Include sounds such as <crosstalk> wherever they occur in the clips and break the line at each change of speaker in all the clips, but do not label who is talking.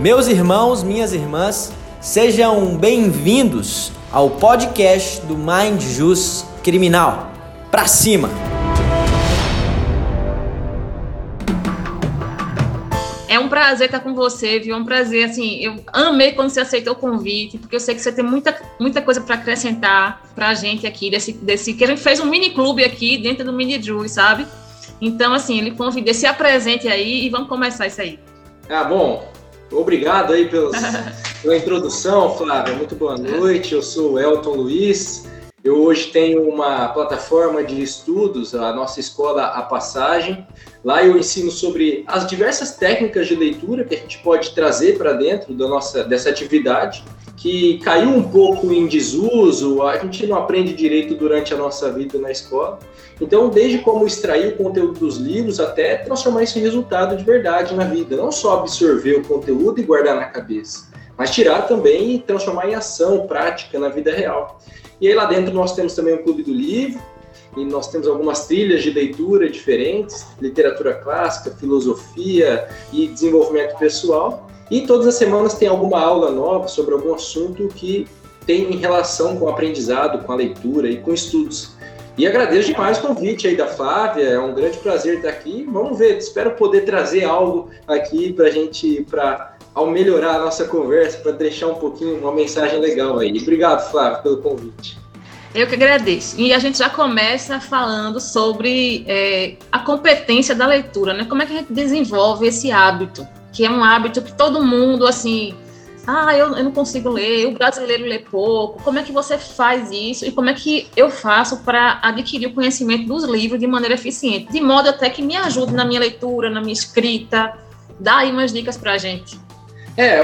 Meus irmãos, minhas irmãs, sejam bem-vindos ao podcast do Mind Jus Criminal. Pra cima!
É um prazer estar com você, viu? É um prazer, assim, eu amei quando você aceitou o convite, porque eu sei que você tem muita, muita coisa para acrescentar para a gente aqui, desse, desse, que a gente fez um mini clube aqui dentro do Mini Juice, sabe? Então, assim, ele convida, se apresente aí e vamos começar isso aí.
Ah, bom, Obrigado aí pelos, <laughs> pela introdução, Flávia. Muito boa noite. Eu sou o Elton Luiz. Eu hoje tenho uma plataforma de estudos, a nossa escola A Passagem. Lá eu ensino sobre as diversas técnicas de leitura que a gente pode trazer para dentro da nossa, dessa atividade, que caiu um pouco em desuso, a gente não aprende direito durante a nossa vida na escola. Então, desde como extrair o conteúdo dos livros até transformar isso em resultado de verdade na vida. Não só absorver o conteúdo e guardar na cabeça, mas tirar também e transformar em ação prática na vida real. E aí lá dentro nós temos também o Clube do Livro, e nós temos algumas trilhas de leitura diferentes, literatura clássica, filosofia e desenvolvimento pessoal. E todas as semanas tem alguma aula nova sobre algum assunto que tem relação com o aprendizado, com a leitura e com estudos. E agradeço demais o convite aí da Flávia, é um grande prazer estar aqui. Vamos ver, espero poder trazer algo aqui para a gente, para ao melhorar a nossa conversa, para deixar um pouquinho uma mensagem legal aí. Obrigado, Flávia, pelo convite.
Eu que agradeço. E a gente já começa falando sobre é, a competência da leitura, né? Como é que a gente desenvolve esse hábito, que é um hábito que todo mundo, assim, ah, eu, eu não consigo ler, o brasileiro lê pouco. Como é que você faz isso e como é que eu faço para adquirir o conhecimento dos livros de maneira eficiente? De modo até que me ajude na minha leitura, na minha escrita. Dá aí umas dicas para a gente.
É,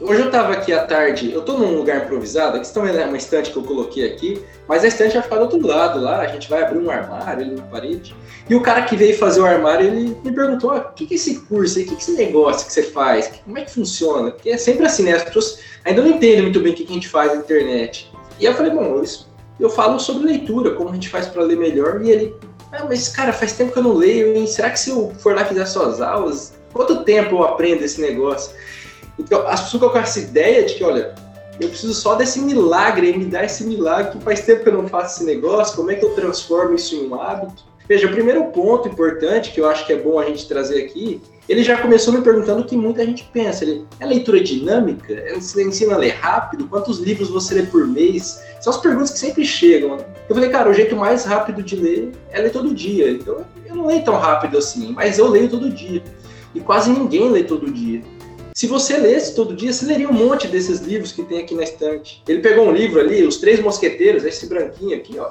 hoje eu estava aqui à tarde, eu estou num lugar improvisado, aqui também é uma estante que eu coloquei aqui, mas a estante vai ficar do outro lado lá, a gente vai abrir um armário ali na parede. E o cara que veio fazer o armário, ele me perguntou, ah, o que, que é esse curso aí, o que, que é esse negócio que você faz, como é que funciona? Porque é sempre assim, né, as pessoas ainda não entendem muito bem o que, que a gente faz na internet. E eu falei, bom, eu, eu falo sobre leitura, como a gente faz para ler melhor, e ele, ah, mas cara, faz tempo que eu não leio, hein? será que se eu for lá fizer suas aulas, quanto tempo eu aprendo esse negócio? Então, as pessoas com essa ideia de que, olha, eu preciso só desse milagre, me dar esse milagre, que faz tempo que eu não faço esse negócio, como é que eu transformo isso em um hábito? Veja, o primeiro ponto importante que eu acho que é bom a gente trazer aqui, ele já começou me perguntando o que muita gente pensa. Ele, é leitura dinâmica? Você ensina a ler rápido? Quantos livros você lê por mês? São as perguntas que sempre chegam. Eu falei, cara, o jeito mais rápido de ler é ler todo dia. Então, eu não leio tão rápido assim, mas eu leio todo dia. E quase ninguém lê todo dia. Se você lesse todo dia, você leria um monte desses livros que tem aqui na estante. Ele pegou um livro ali, Os Três Mosqueteiros, esse branquinho aqui, ó.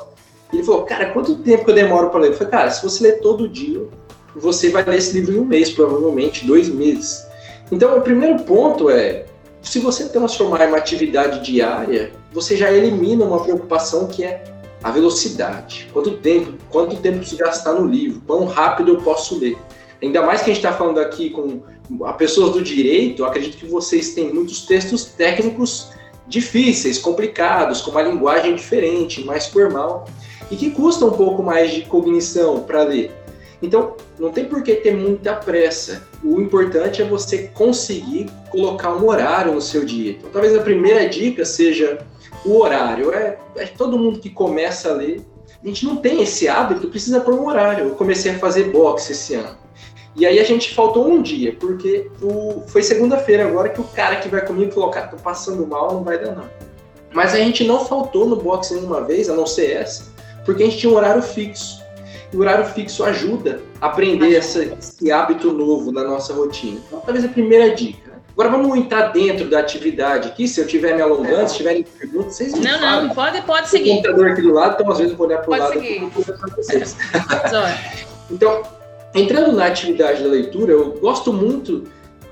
Ele falou, cara, quanto tempo que eu demoro para ler? Eu falei, cara, se você ler todo dia, você vai ler esse livro em um mês, provavelmente, dois meses. Então, o primeiro ponto é, se você transformar em uma atividade diária, você já elimina uma preocupação que é a velocidade. Quanto tempo, quanto tempo preciso gastar no livro? Quão rápido eu posso ler? Ainda mais que a gente está falando aqui com pessoas do direito, acredito que vocês têm muitos textos técnicos difíceis, complicados, com uma linguagem diferente, mais formal, e que custam um pouco mais de cognição para ler. Então, não tem por que ter muita pressa. O importante é você conseguir colocar um horário no seu dia. Então, talvez a primeira dica seja o horário. É, é todo mundo que começa a ler, a gente não tem esse hábito, precisa pôr um horário. Eu comecei a fazer boxe esse ano. E aí a gente faltou um dia, porque o, foi segunda-feira agora que o cara que vai comigo falou, cara, tô passando mal, não vai dar não. Mas a gente não faltou no boxe nenhuma vez, a não ser essa, porque a gente tinha um horário fixo. E o horário fixo ajuda a aprender essa, esse hábito novo na nossa rotina. Então, talvez a primeira dica. Né? Agora vamos entrar dentro da atividade aqui. Se eu estiver me alongando, se tiverem perguntas, vocês me
Não,
falam.
não, pode, pode seguir.
O computador aqui do lado, então às vezes eu vou olhar para o lado
seguir.
para vocês. <laughs> Então, entrando na atividade da leitura, eu gosto muito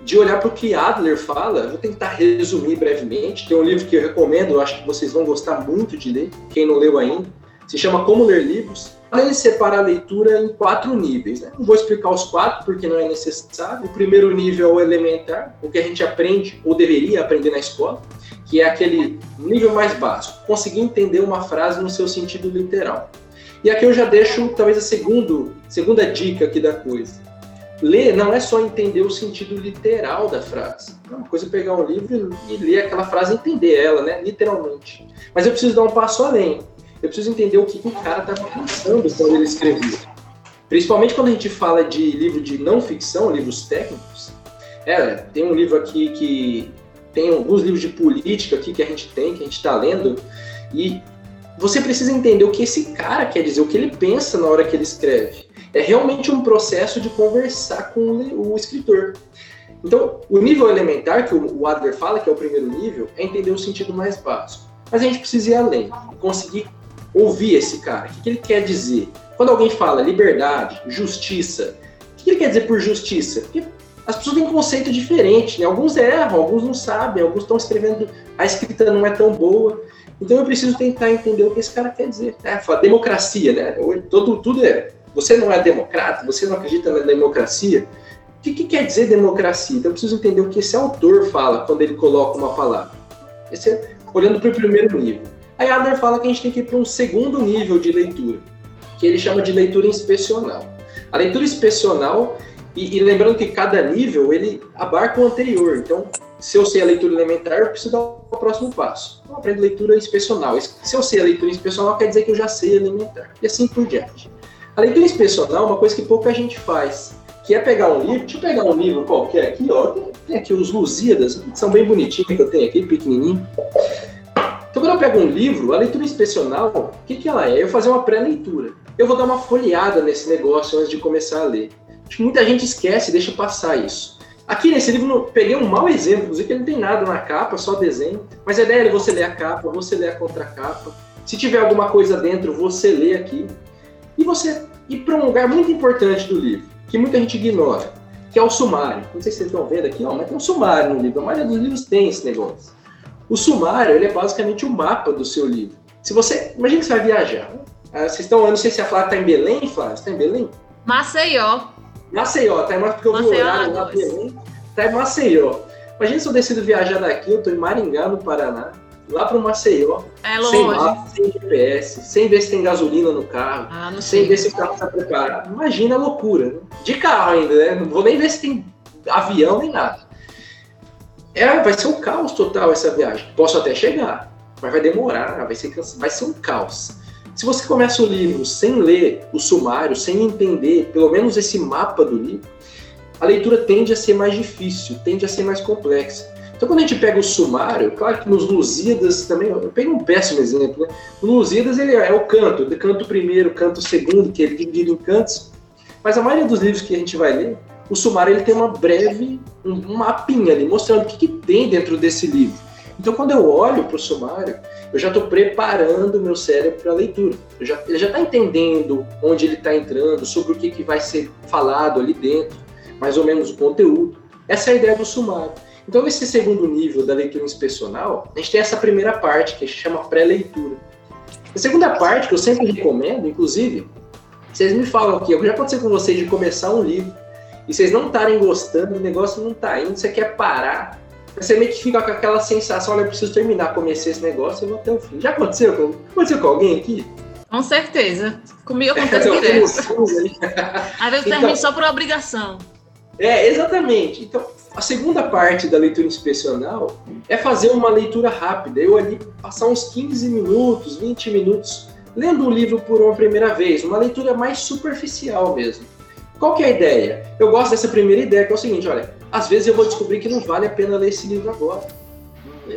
de olhar para o que Adler fala. Vou tentar resumir brevemente. Tem um livro que eu recomendo, eu acho que vocês vão gostar muito de ler, quem não leu ainda. Se chama Como Ler Livros. Ele separa a leitura em quatro níveis. Né? Não vou explicar os quatro porque não é necessário. O primeiro nível é o elementar, o que a gente aprende ou deveria aprender na escola, que é aquele nível mais básico, conseguir entender uma frase no seu sentido literal. E aqui eu já deixo talvez a segundo, segunda dica aqui da coisa. ler não é só entender o sentido literal da frase. É uma coisa pegar um livro e ler aquela frase e entender ela, né? Literalmente. Mas eu preciso dar um passo além. Eu preciso entender o que, que o cara está pensando quando ele escreveu. Principalmente quando a gente fala de livro de não ficção, livros técnicos. É, tem um livro aqui que tem alguns livros de política aqui que a gente tem, que a gente está lendo, e você precisa entender o que esse cara quer dizer, o que ele pensa na hora que ele escreve. É realmente um processo de conversar com o, escritor. Então, o nível elementar, que o Adler fala, que é o primeiro nível, é entender o sentido mais básico. Mas a gente precisa ir além, conseguir ouvir esse cara. O que ele quer dizer? Quando alguém fala liberdade, justiça, o que ele quer dizer por justiça? Porque as pessoas têm um conceito diferente, né? Alguns erram, alguns não sabem, alguns estão escrevendo, a escrita não é tão boa. Então eu preciso tentar entender o que esse cara quer dizer. É, fala democracia, né? Todo, tudo é. Você não é democrata, você não acredita na democracia. O que, que quer dizer democracia? Então eu preciso entender o que esse autor fala quando ele coloca uma palavra. Esse é olhando para o primeiro nível. Aí Adler fala que a gente tem que ir para um segundo nível de leitura, que ele chama de leitura inspecional. A leitura inspecional e, e, lembrando que cada nível ele abarca o anterior. Então, se eu sei a leitura elementar, eu preciso dar o próximo passo. Eu aprendo leitura inspecional. Se eu sei a leitura inspecional, quer dizer que eu já sei elementar. E assim por diante. A leitura inspecional é uma coisa que pouca gente faz, que é pegar um livro. Deixa eu pegar um livro qualquer aqui, ó. Tem aqui os Lusíadas, são bem bonitinhos que eu tenho aqui, pequenininho. Então, quando eu pego um livro, a leitura inspecional, o que, que ela é? Eu fazer uma pré-leitura. Eu vou dar uma folheada nesse negócio antes de começar a ler. Acho que muita gente esquece deixa passar isso. Aqui nesse livro, peguei um mau exemplo, inclusive que não tem nada na capa, só desenho. Mas a ideia é você ler a capa, você ler a contracapa. Se tiver alguma coisa dentro, você lê aqui. E você ir para um lugar muito importante do livro, que muita gente ignora, que é o sumário. Não sei se vocês estão vendo aqui, mas tem um sumário no livro. A maioria dos livros tem esse negócio. O sumário ele é basicamente o um mapa do seu livro. Se você. Imagina que você vai viajar. Ah, vocês estão. Eu não sei se a Flávia está em Belém, Flávia. Você está em Belém?
Maceió.
Maceió, tá? Mas porque eu vi o horário lá Belém, tá em Maceió. Imagina se eu decido viajar daqui, eu tô em Maringá, no Paraná, lá pro Maceió.
É longe.
Sem mapa, sem GPS, sem ver se tem gasolina no carro,
ah,
sem ver se o carro tá preparado. Imagina a loucura, né? De carro ainda, né? Não vou nem ver se tem avião nem nada. É, vai ser um caos total essa viagem. Posso até chegar, mas vai demorar, vai ser, vai ser um caos. Se você começa o livro sem ler o sumário, sem entender pelo menos esse mapa do livro, a leitura tende a ser mais difícil, tende a ser mais complexa. Então, quando a gente pega o sumário, claro que nos Lusíadas também, eu pego um péssimo exemplo, né? No Lusíadas ele é o canto, de canto primeiro, canto segundo, que ele é dividido em cantos, mas a maioria dos livros que a gente vai ler, o sumário ele tem uma breve, um mapinha ali, mostrando o que, que tem dentro desse livro. Então, quando eu olho para o sumário, eu já estou preparando o meu cérebro para a leitura. Já, ele já está entendendo onde ele está entrando, sobre o que, que vai ser falado ali dentro, mais ou menos o conteúdo. Essa é a ideia do sumário. Então, nesse segundo nível da leitura inspecional, a gente tem essa primeira parte, que a gente chama pré-leitura. A segunda parte, que eu sempre recomendo, inclusive, vocês me falam aqui, já aconteceu com vocês de começar um livro e vocês não estarem gostando, o negócio não está indo, você quer parar, você meio que fica com aquela sensação, olha, eu preciso terminar, comecei esse negócio e vou até o fim. Já aconteceu com, aconteceu com alguém aqui?
Com certeza. Comigo <laughs> acontece é, direto. Às vezes então, termino só por obrigação.
É, exatamente. Então, a segunda parte da leitura inspecional é fazer uma leitura rápida. Eu ali passar uns 15 minutos, 20 minutos lendo o livro por uma primeira vez, uma leitura mais superficial mesmo. Qual que é a ideia? Eu gosto dessa primeira ideia, que é o seguinte, olha, às vezes eu vou descobrir que não vale a pena ler esse livro agora.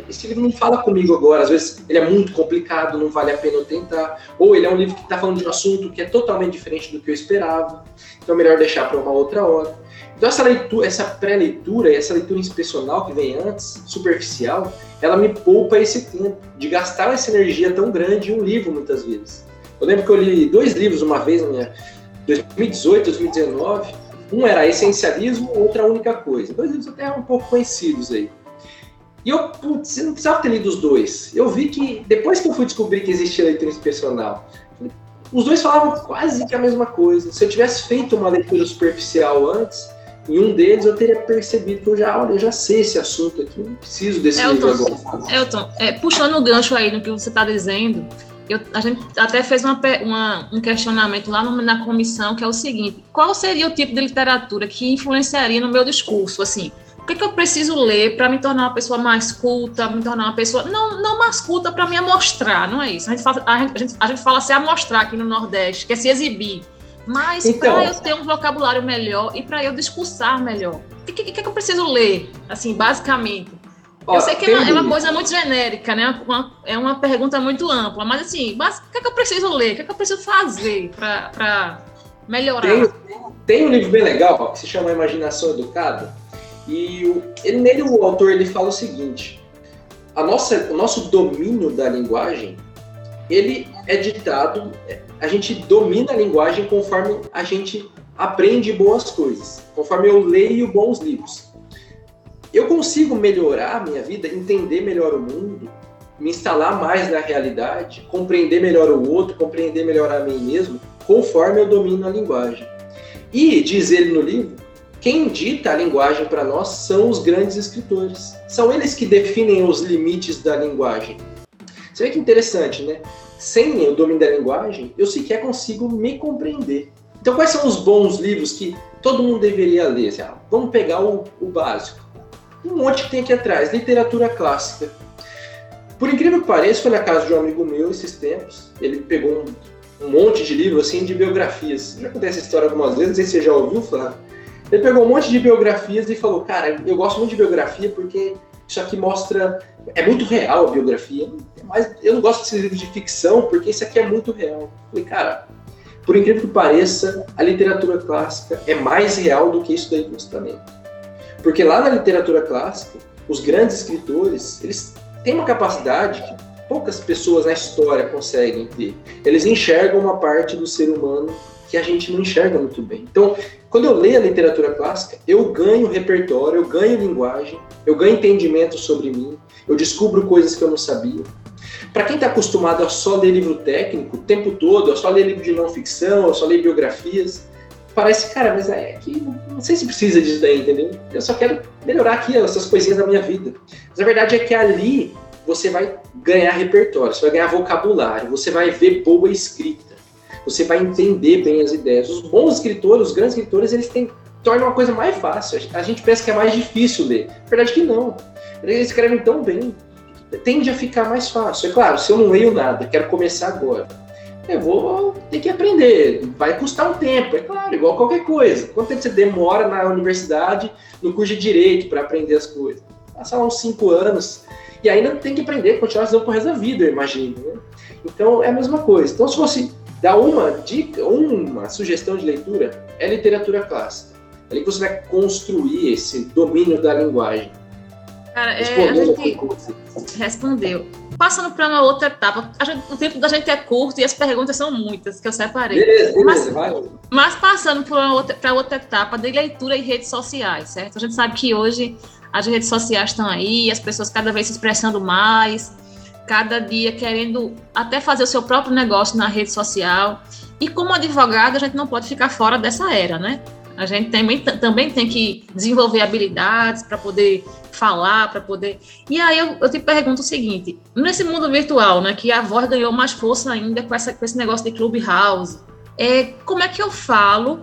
Esse livro não fala comigo agora, às vezes ele é muito complicado, não vale a pena eu tentar. Ou ele é um livro que está falando de um assunto que é totalmente diferente do que eu esperava, então é melhor deixar para uma outra hora. Então essa leitura, essa pré-leitura, essa leitura inspecional que vem antes, superficial, ela me poupa esse tempo de gastar essa energia tão grande em um livro muitas vezes. Eu lembro que eu li dois livros uma vez na minha 2018, 2019, um era essencialismo, outra a única coisa. Dois livros até um pouco conhecidos aí. E eu, putz, eu não precisava ter lido os dois. Eu vi que, depois que eu fui descobrir que existia leitura inspecional, os dois falavam quase que a mesma coisa. Se eu tivesse feito uma leitura superficial antes, em um deles eu teria percebido que eu já, olha, eu já sei esse assunto aqui, não preciso desse
Elton,
livro agora.
Elton, é, puxando o gancho aí no que você está dizendo, eu, a gente até fez uma, uma, um questionamento lá no, na comissão, que é o seguinte: qual seria o tipo de literatura que influenciaria no meu discurso? Assim, o que, que eu preciso ler para me tornar uma pessoa mais culta, me tornar uma pessoa. Não, não mais culta para me amostrar, não é isso. A gente, fala, a, gente, a gente fala se amostrar aqui no Nordeste, que é se exibir. Mas então, para eu ter um vocabulário melhor e para eu discursar melhor, o que, que, que, eu preciso ler, assim, basicamente? Ó, eu sei que é uma, é uma, coisa muito genérica, né? Uma, é uma pergunta muito ampla, mas assim, mas, o que, é que eu preciso ler? O que, é que eu preciso fazer para melhorar?
Tem, tem, um livro bem legal que se chama Imaginação Educada, e o, ele, nele o autor ele fala o seguinte: a nossa, o nosso domínio da linguagem ele é ditado, a gente domina a linguagem conforme a gente aprende boas coisas, conforme eu leio bons livros. Eu consigo melhorar a minha vida, entender melhor o mundo, me instalar mais na realidade, compreender melhor o outro, compreender melhor a mim mesmo, conforme eu domino a linguagem. E, diz ele no livro, quem dita a linguagem para nós são os grandes escritores. São eles que definem os limites da linguagem. Você vê que interessante, né? Sem o domínio da linguagem, eu sequer consigo me compreender. Então, quais são os bons livros que todo mundo deveria ler? Assim, ah, vamos pegar o, o básico. Um monte que tem aqui atrás, literatura clássica. Por incrível que pareça, foi na casa de um amigo meu esses tempos. Ele pegou um, um monte de livros assim de biografias. Já contei essa história algumas vezes, não sei se você já ouviu, Flávio. Ele pegou um monte de biografias e falou: Cara, eu gosto muito de biografia porque isso aqui mostra. É muito real a biografia, mas eu não gosto desse livro de ficção porque isso aqui é muito real. Eu falei, cara, por incrível que pareça, a literatura clássica é mais real do que isso daí que você está lendo. Porque lá na literatura clássica, os grandes escritores, eles têm uma capacidade que poucas pessoas na história conseguem ter. Eles enxergam uma parte do ser humano que a gente não enxerga muito bem. Então, quando eu leio a literatura clássica, eu ganho repertório, eu ganho linguagem, eu ganho entendimento sobre mim, eu descubro coisas que eu não sabia. Para quem está acostumado a só ler livro técnico o tempo todo, a só ler livro de não ficção, a só ler biografias, parece, cara, mas é que não sei se precisa disso daí, entendeu? Eu só quero melhorar aqui essas coisinhas da minha vida. Mas a verdade é que ali você vai ganhar repertório, você vai ganhar vocabulário, você vai ver boa escrita você vai entender bem as ideias. Os bons escritores, os grandes escritores, eles têm, tornam uma coisa mais fácil. A gente pensa que é mais difícil ler. Na verdade que não. Eles escrevem tão bem, tende a ficar mais fácil. É claro, se eu não leio nada, quero começar agora, eu vou ter que aprender. Vai custar um tempo, é claro, igual qualquer coisa. Quanto tempo você demora na universidade, no curso de direito, para aprender as coisas? Passar uns cinco anos. E ainda tem que aprender, continuar estudando pro resto da vida, eu imagino. Né? Então é a mesma coisa. Então, se fosse dar uma dica, uma sugestão de leitura, é literatura clássica. É ali que você vai construir esse domínio da linguagem.
Cara, é, a gente respondeu. Passando para uma outra etapa, gente, o tempo da gente é curto e as perguntas são muitas, que eu separei.
Beleza, beleza, mas, vai.
Mas passando para outra, outra etapa de leitura e redes sociais, certo? A gente sabe que hoje as redes sociais estão aí, as pessoas cada vez se expressando mais, cada dia querendo até fazer o seu próprio negócio na rede social. E como advogado, a gente não pode ficar fora dessa era, né? A gente também, também tem que desenvolver habilidades para poder falar, para poder. E aí eu, eu, te pergunto o seguinte: nesse mundo virtual, né, que a voz ganhou mais força ainda com, essa, com esse negócio de Clubhouse, é, como é que eu falo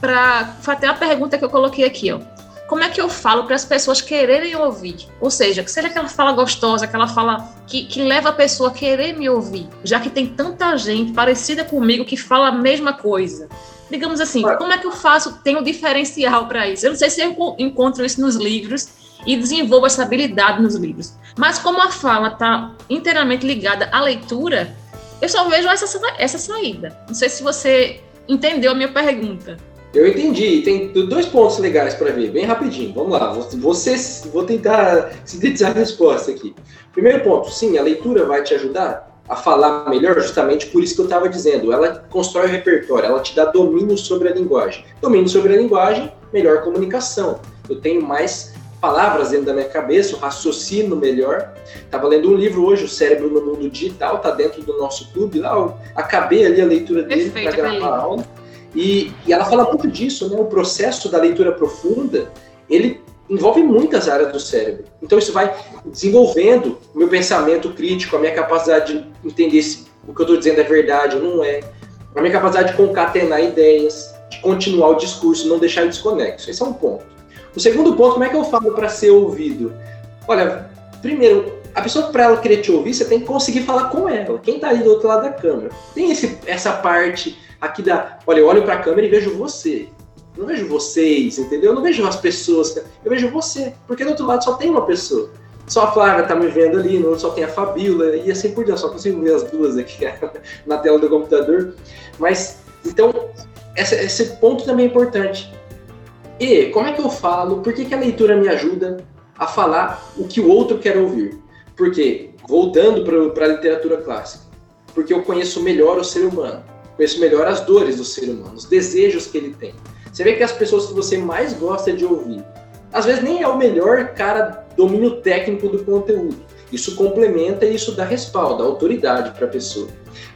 para. Até a pergunta que eu coloquei aqui, ó como é que eu falo para as pessoas quererem ouvir? Ou seja, que seja aquela fala gostosa, aquela fala que, que leva a pessoa a querer me ouvir, já que tem tanta gente parecida comigo que fala a mesma coisa. Digamos assim, como é que eu faço? Tenho um diferencial para isso. Eu não sei se eu encontro isso nos livros e desenvolvo essa habilidade nos livros. Mas como a fala está inteiramente ligada à leitura, eu só vejo essa, essa saída. Não sei se você entendeu a minha pergunta.
Eu entendi. Tem dois pontos legais para ver, bem rapidinho. Vamos lá. Você, vou tentar <laughs> sintetizar a resposta aqui. Primeiro ponto, sim, a leitura vai te ajudar a falar melhor, justamente por isso que eu estava dizendo. Ela constrói o repertório, ela te dá domínio sobre a linguagem. Domínio sobre a linguagem, melhor comunicação. Eu tenho mais palavras dentro da minha cabeça, o raciocínio melhor. Estava lendo um livro hoje, O Cérebro no Mundo Digital, está dentro do nosso clube lá. Acabei ali a leitura dele para gravar a aula. E, e ela fala muito disso, né? O processo da leitura profunda, ele envolve muitas áreas do cérebro. Então isso vai desenvolvendo o meu pensamento crítico, a minha capacidade de entender o que eu estou dizendo é verdade ou não é, a minha capacidade de concatenar ideias, de continuar o discurso, não deixar desconexo. Esse é um ponto. O segundo ponto, como é que eu falo para ser ouvido? Olha, primeiro, a pessoa para ela querer te ouvir, você tem que conseguir falar com ela. Quem está ali do outro lado da câmera. Tem esse, essa parte aqui da, olha, eu olho para a câmera e vejo você. Não vejo vocês, entendeu? Eu não vejo as pessoas, eu vejo você, porque do outro lado só tem uma pessoa. Só a Flávia tá me vendo ali, outro só tem a Fabíola, e assim por diante, só consigo ver as duas aqui <laughs> na tela do computador. Mas, então, esse ponto também é importante. E como é que eu falo? Por que, que a leitura me ajuda a falar o que o outro quer ouvir? Porque, voltando para a literatura clássica, porque eu conheço melhor o ser humano, conheço melhor as dores do ser humano, os desejos que ele tem. Você vê que as pessoas que você mais gosta de ouvir, às vezes nem é o melhor cara domínio técnico do conteúdo. Isso complementa e isso dá respaldo, dá autoridade para a pessoa.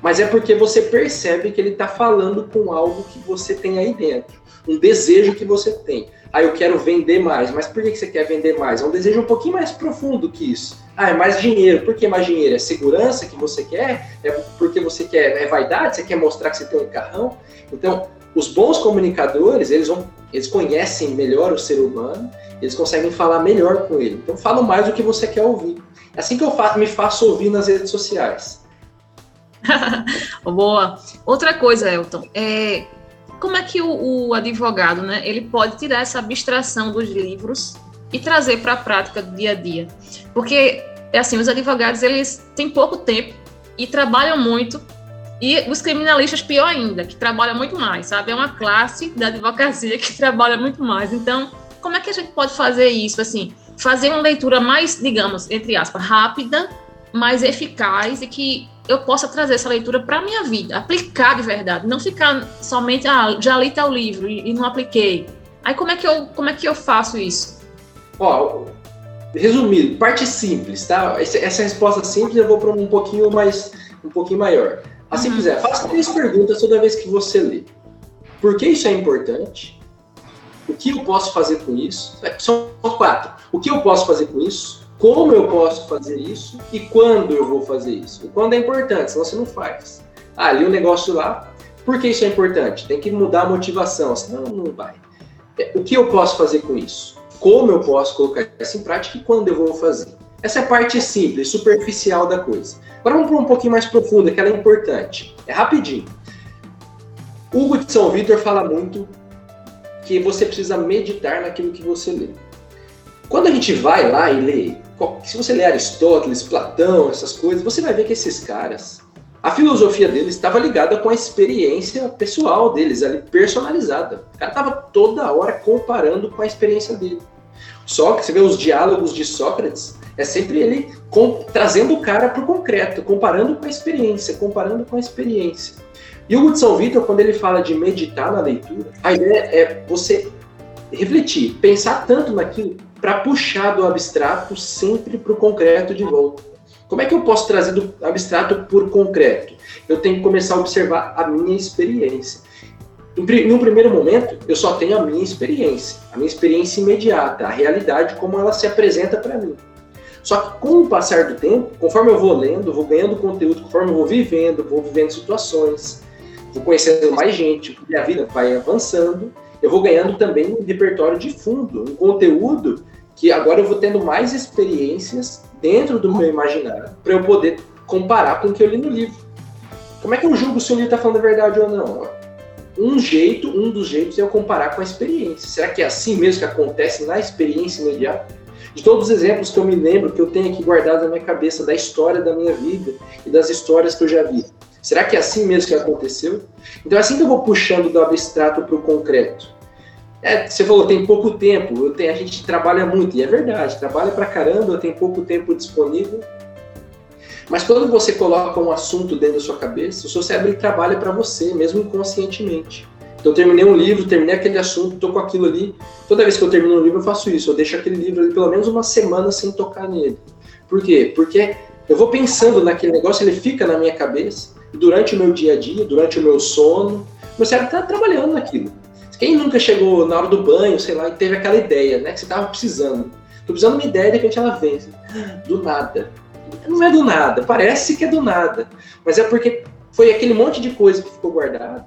Mas é porque você percebe que ele está falando com algo que você tem aí dentro um desejo que você tem. Ah, eu quero vender mais. Mas por que você quer vender mais? É um desejo um pouquinho mais profundo que isso. Ah, é mais dinheiro. Por que mais dinheiro? É segurança que você quer? É porque você quer. É vaidade? Você quer mostrar que você tem um carrão? Então, os bons comunicadores, eles, vão, eles conhecem melhor o ser humano, eles conseguem falar melhor com ele. Então, falam mais do que você quer ouvir. É assim que eu faço, me faço ouvir nas redes sociais. <laughs>
Boa. Outra coisa, Elton, é, como é que o, o, advogado, né, ele pode tirar essa abstração dos livros e trazer para a prática do dia a dia? Porque, é assim, os advogados, eles têm pouco tempo e trabalham muito, e os criminalistas, pior ainda, que trabalham muito mais, sabe? É uma classe da advocacia que <laughs> trabalha muito mais. Então, como é que a gente pode fazer isso, assim, fazer uma leitura mais, digamos, entre aspas, rápida, mais eficaz e que eu possa trazer essa leitura para a minha vida, aplicar de verdade, não ficar somente, ah, já li tal livro e, não apliquei. Aí como é que eu, como é que eu faço isso?
Ó, resumido, parte simples, tá? Essa resposta simples eu vou para um pouquinho mais, um pouquinho maior. A simples é, faça três perguntas toda vez que você lê. Por que isso é importante? O que eu posso fazer com isso? É, são quatro. O que eu posso fazer com isso? como eu posso fazer isso e quando eu vou fazer isso. O quando é importante, senão você não faz. Ah, li um negócio lá, por que isso é importante? Tem que mudar a motivação, senão não vai. É, o que eu posso fazer com isso? Como eu posso colocar isso em prática e quando eu vou fazer? Essa é a parte simples, superficial da coisa. Agora vamos para um pouquinho mais profunda, que ela é importante. É rapidinho. Hugo de São Vitor fala muito que você precisa meditar naquilo que você lê. Quando a gente vai lá e lê se você ler Aristóteles, Platão, essas coisas, você vai ver que esses caras, a filosofia deles estava ligada com a experiência pessoal deles, ali, personalizada. O cara estava toda hora comparando com a experiência dele. Só que você vê os diálogos de Sócrates, é sempre ele com, trazendo o cara para o concreto, comparando com a experiência, comparando com a experiência. E o São Vitor, quando ele fala de meditar na leitura, a ideia é você refletir, pensar tanto naquilo para puxar do abstrato sempre para o concreto de volta. Como é que eu posso trazer do abstrato o concreto? Eu tenho que começar a observar a minha experiência. Em um primeiro momento, eu só tenho a minha experiência, a minha experiência imediata, a realidade como ela se apresenta para mim. Só que com o passar do tempo, conforme eu vou lendo, vou ganhando conteúdo, conforme eu vou vivendo, vou vivendo situações, vou conhecendo mais gente, minha vida vai avançando, eu vou ganhando também um repertório de fundo, um conteúdo que agora eu vou tendo mais experiências dentro do meu imaginário para eu poder comparar com o que eu li no livro. Como é que eu julgo se o livro está falando a verdade ou não? Um jeito, um dos jeitos é eu comparar com a experiência. Será que é assim mesmo que acontece na experiência imediata? De todos os exemplos que eu me lembro, que eu tenho aqui guardado na minha cabeça, da história da minha vida e das histórias que eu já vi. Será que é assim mesmo que aconteceu? Então é assim que eu vou puxando do abstrato para o concreto. É, você falou, tem pouco tempo, tenho, a gente trabalha muito, e é verdade, trabalha pra caramba, tem pouco tempo disponível. Mas quando você coloca um assunto dentro da sua cabeça, o seu cérebro trabalha para você, mesmo inconscientemente. Então, eu terminei um livro, terminei aquele assunto, estou com aquilo ali. Toda vez que eu termino um livro, eu faço isso. Eu deixo aquele livro ali pelo menos uma semana sem tocar nele. Por quê? Porque eu vou pensando naquele negócio, ele fica na minha cabeça, durante o meu dia a dia, durante o meu sono, meu cérebro está trabalhando naquilo. Quem nunca chegou na hora do banho, sei lá, e teve aquela ideia, né? Que você estava precisando. Tô precisando de uma ideia, de repente ela vem, do nada. não é do nada, parece que é do nada, mas é porque foi aquele monte de coisa que ficou guardado,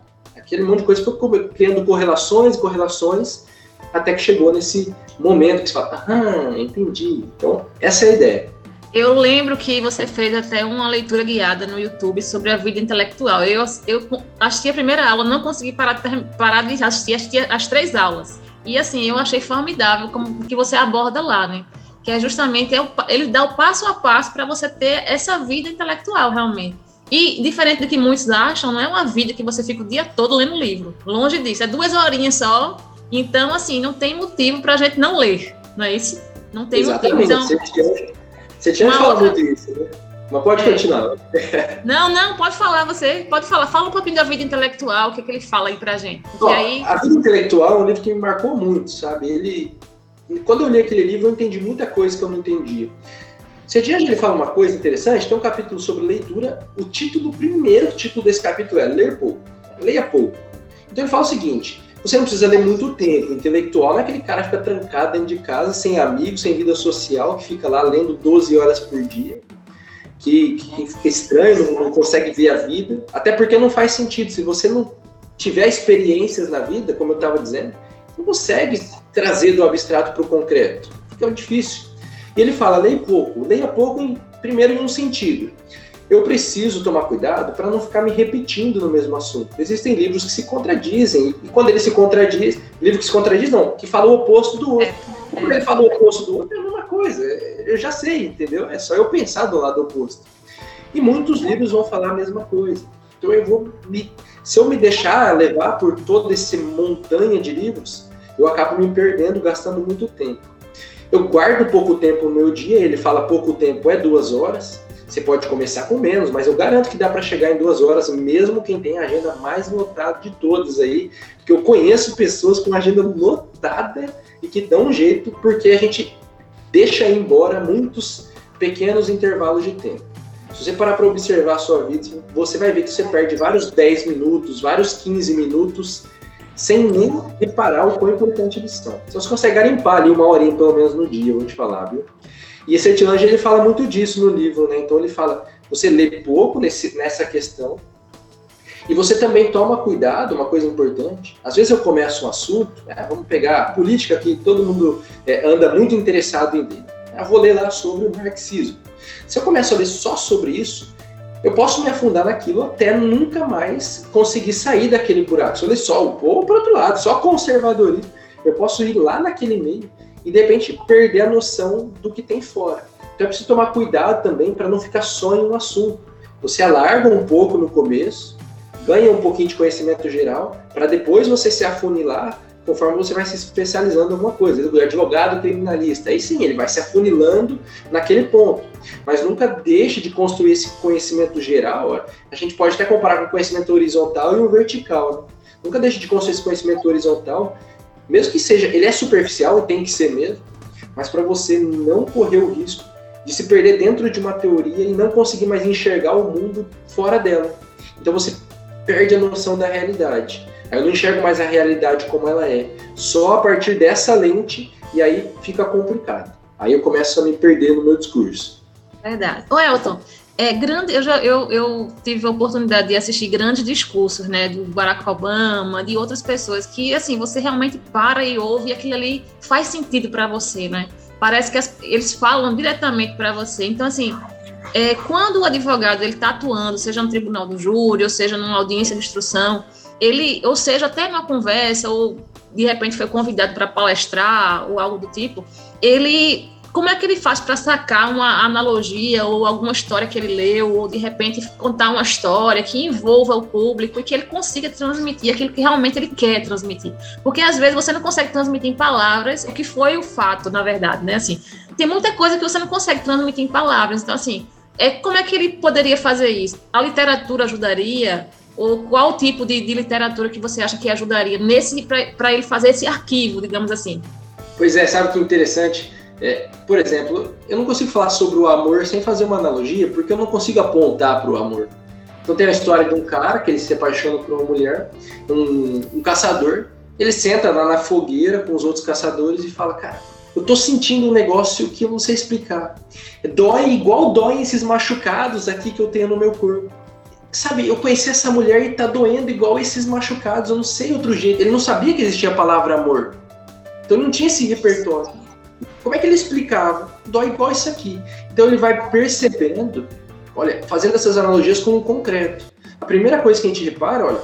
aquele monte de coisa ficou criando correlações e correlações, até que chegou nesse momento que você fala, ah, entendi. Então, essa é a ideia.
Eu lembro que você fez até uma leitura guiada no YouTube sobre a vida intelectual. Eu, eu assisti a primeira aula, não consegui parar, parar de assistir, assistir as três aulas. E assim, eu achei formidável como que você aborda lá, né? Que é justamente é ele dá o passo a passo para você ter essa vida intelectual realmente. E diferente do que muitos acham, não é uma vida que você fica o dia todo lendo livro. Longe disso, é duas horinhas só. Então, assim, não tem motivo para a gente não ler, não é isso? Não tem
Exatamente.
motivo.
Então, você tinha, você tinha falado outra... isso, né? Mas pode é. continuar.
Não, não, pode falar você. Pode falar. Fala um pouquinho da vida intelectual, o que, é que ele fala aí pra gente.
Ó, aí... A vida intelectual é um livro que me marcou muito, sabe? Ele. Quando eu li aquele livro, eu entendi muita coisa que eu não entendia. Se adiante ele fala uma coisa interessante, tem um capítulo sobre leitura. O título, o primeiro título desse capítulo é Ler pouco. Leia pouco. Então ele fala o seguinte: você não precisa ler muito tempo. Intelectual é aquele cara que fica trancado dentro de casa, sem amigos, sem vida social, que fica lá lendo 12 horas por dia que, que fica estranho, não, não consegue ver a vida, até porque não faz sentido. Se você não tiver experiências na vida, como eu estava dizendo, não consegue trazer do abstrato para o concreto. Fica difícil. E ele fala, leia pouco. Leia pouco, em, primeiro, em um sentido. Eu preciso tomar cuidado para não ficar me repetindo no mesmo assunto. Existem livros que se contradizem, e quando ele se contradiz, livro que se contradiz, não, que fala o oposto do outro. Quando ele fala o oposto do outro, é a mesma coisa. Eu já sei, entendeu? É só eu pensar do lado oposto. E muitos livros vão falar a mesma coisa. Então eu vou me. Se eu me deixar levar por toda essa montanha de livros, eu acabo me perdendo, gastando muito tempo. Eu guardo pouco tempo no meu dia, ele fala pouco tempo é duas horas. Você pode começar com menos, mas eu garanto que dá para chegar em duas horas, mesmo quem tem a agenda mais lotada de todas aí. Porque eu conheço pessoas com agenda lotada e que dão um jeito, porque a gente deixa ir embora muitos pequenos intervalos de tempo. Se você parar para observar a sua vida, você vai ver que você perde vários 10 minutos, vários 15 minutos, sem nem reparar o quão importante eles são. Então você consegue garimpar ali uma horinha pelo menos no dia, eu vou te falar, viu? E esse Etilange, ele fala muito disso no livro, né? Então ele fala, você lê pouco nesse, nessa questão, e você também toma cuidado, uma coisa importante. Às vezes eu começo um assunto, né, vamos pegar política que todo mundo é, anda muito interessado em ler. Eu vou ler lá sobre o marxismo. Se eu começo a ler só sobre isso, eu posso me afundar naquilo até nunca mais conseguir sair daquele buraco. Se eu só o povo, por outro lado, só conservadorismo, eu posso ir lá naquele meio e de repente perder a noção do que tem fora. Então é preciso tomar cuidado também para não ficar só em um assunto. Você alarga um pouco no começo, ganha um pouquinho de conhecimento geral, para depois você se afunilar conforme você vai se especializando em alguma coisa. O advogado criminalista, aí sim, ele vai se afunilando naquele ponto. Mas nunca deixe de construir esse conhecimento geral. A gente pode até comparar com conhecimento horizontal e o vertical. Né? Nunca deixe de construir esse conhecimento horizontal mesmo que seja, ele é superficial tem que ser mesmo, mas para você não correr o risco de se perder dentro de uma teoria e não conseguir mais enxergar o mundo fora dela. Então você perde a noção da realidade. Eu não enxergo mais a realidade como ela é, só a partir dessa lente e aí fica complicado. Aí eu começo a me perder no meu discurso.
Verdade. Ô Elton, é grande, eu, já, eu, eu tive a oportunidade de assistir grandes discursos, né, do Barack Obama, de outras pessoas, que, assim, você realmente para e ouve e aquilo ali faz sentido para você, né? Parece que as, eles falam diretamente para você. Então, assim, é, quando o advogado ele está atuando, seja no tribunal do júri, ou seja numa audiência de instrução, ele, ou seja, até numa conversa, ou de repente foi convidado para palestrar, ou algo do tipo, ele como é que ele faz para sacar uma analogia ou alguma história que ele leu, ou de repente contar uma história que envolva o público e que ele consiga transmitir aquilo que realmente ele quer transmitir? Porque às vezes você não consegue transmitir em palavras o que foi o fato, na verdade, né? Assim, tem muita coisa que você não consegue transmitir em palavras. Então, assim, é, como é que ele poderia fazer isso? A literatura ajudaria? Ou qual tipo de, de literatura que você acha que ajudaria nesse para ele fazer esse arquivo, digamos assim?
Pois é, sabe que interessante? É, por exemplo, eu não consigo falar sobre o amor sem fazer uma analogia, porque eu não consigo apontar para o amor. Então tem a história de um cara que ele se apaixona por uma mulher, um, um caçador, ele senta lá na fogueira com os outros caçadores e fala, cara, eu tô sentindo um negócio que eu não sei explicar. Dói igual dói esses machucados aqui que eu tenho no meu corpo. Sabe, eu conheci essa mulher e tá doendo igual esses machucados, eu não sei outro jeito. Ele não sabia que existia a palavra amor. Então ele não tinha esse repertório. Como é que ele explicava? Dói igual isso aqui. Então ele vai percebendo, olha, fazendo essas analogias com o concreto. A primeira coisa que a gente repara, olha,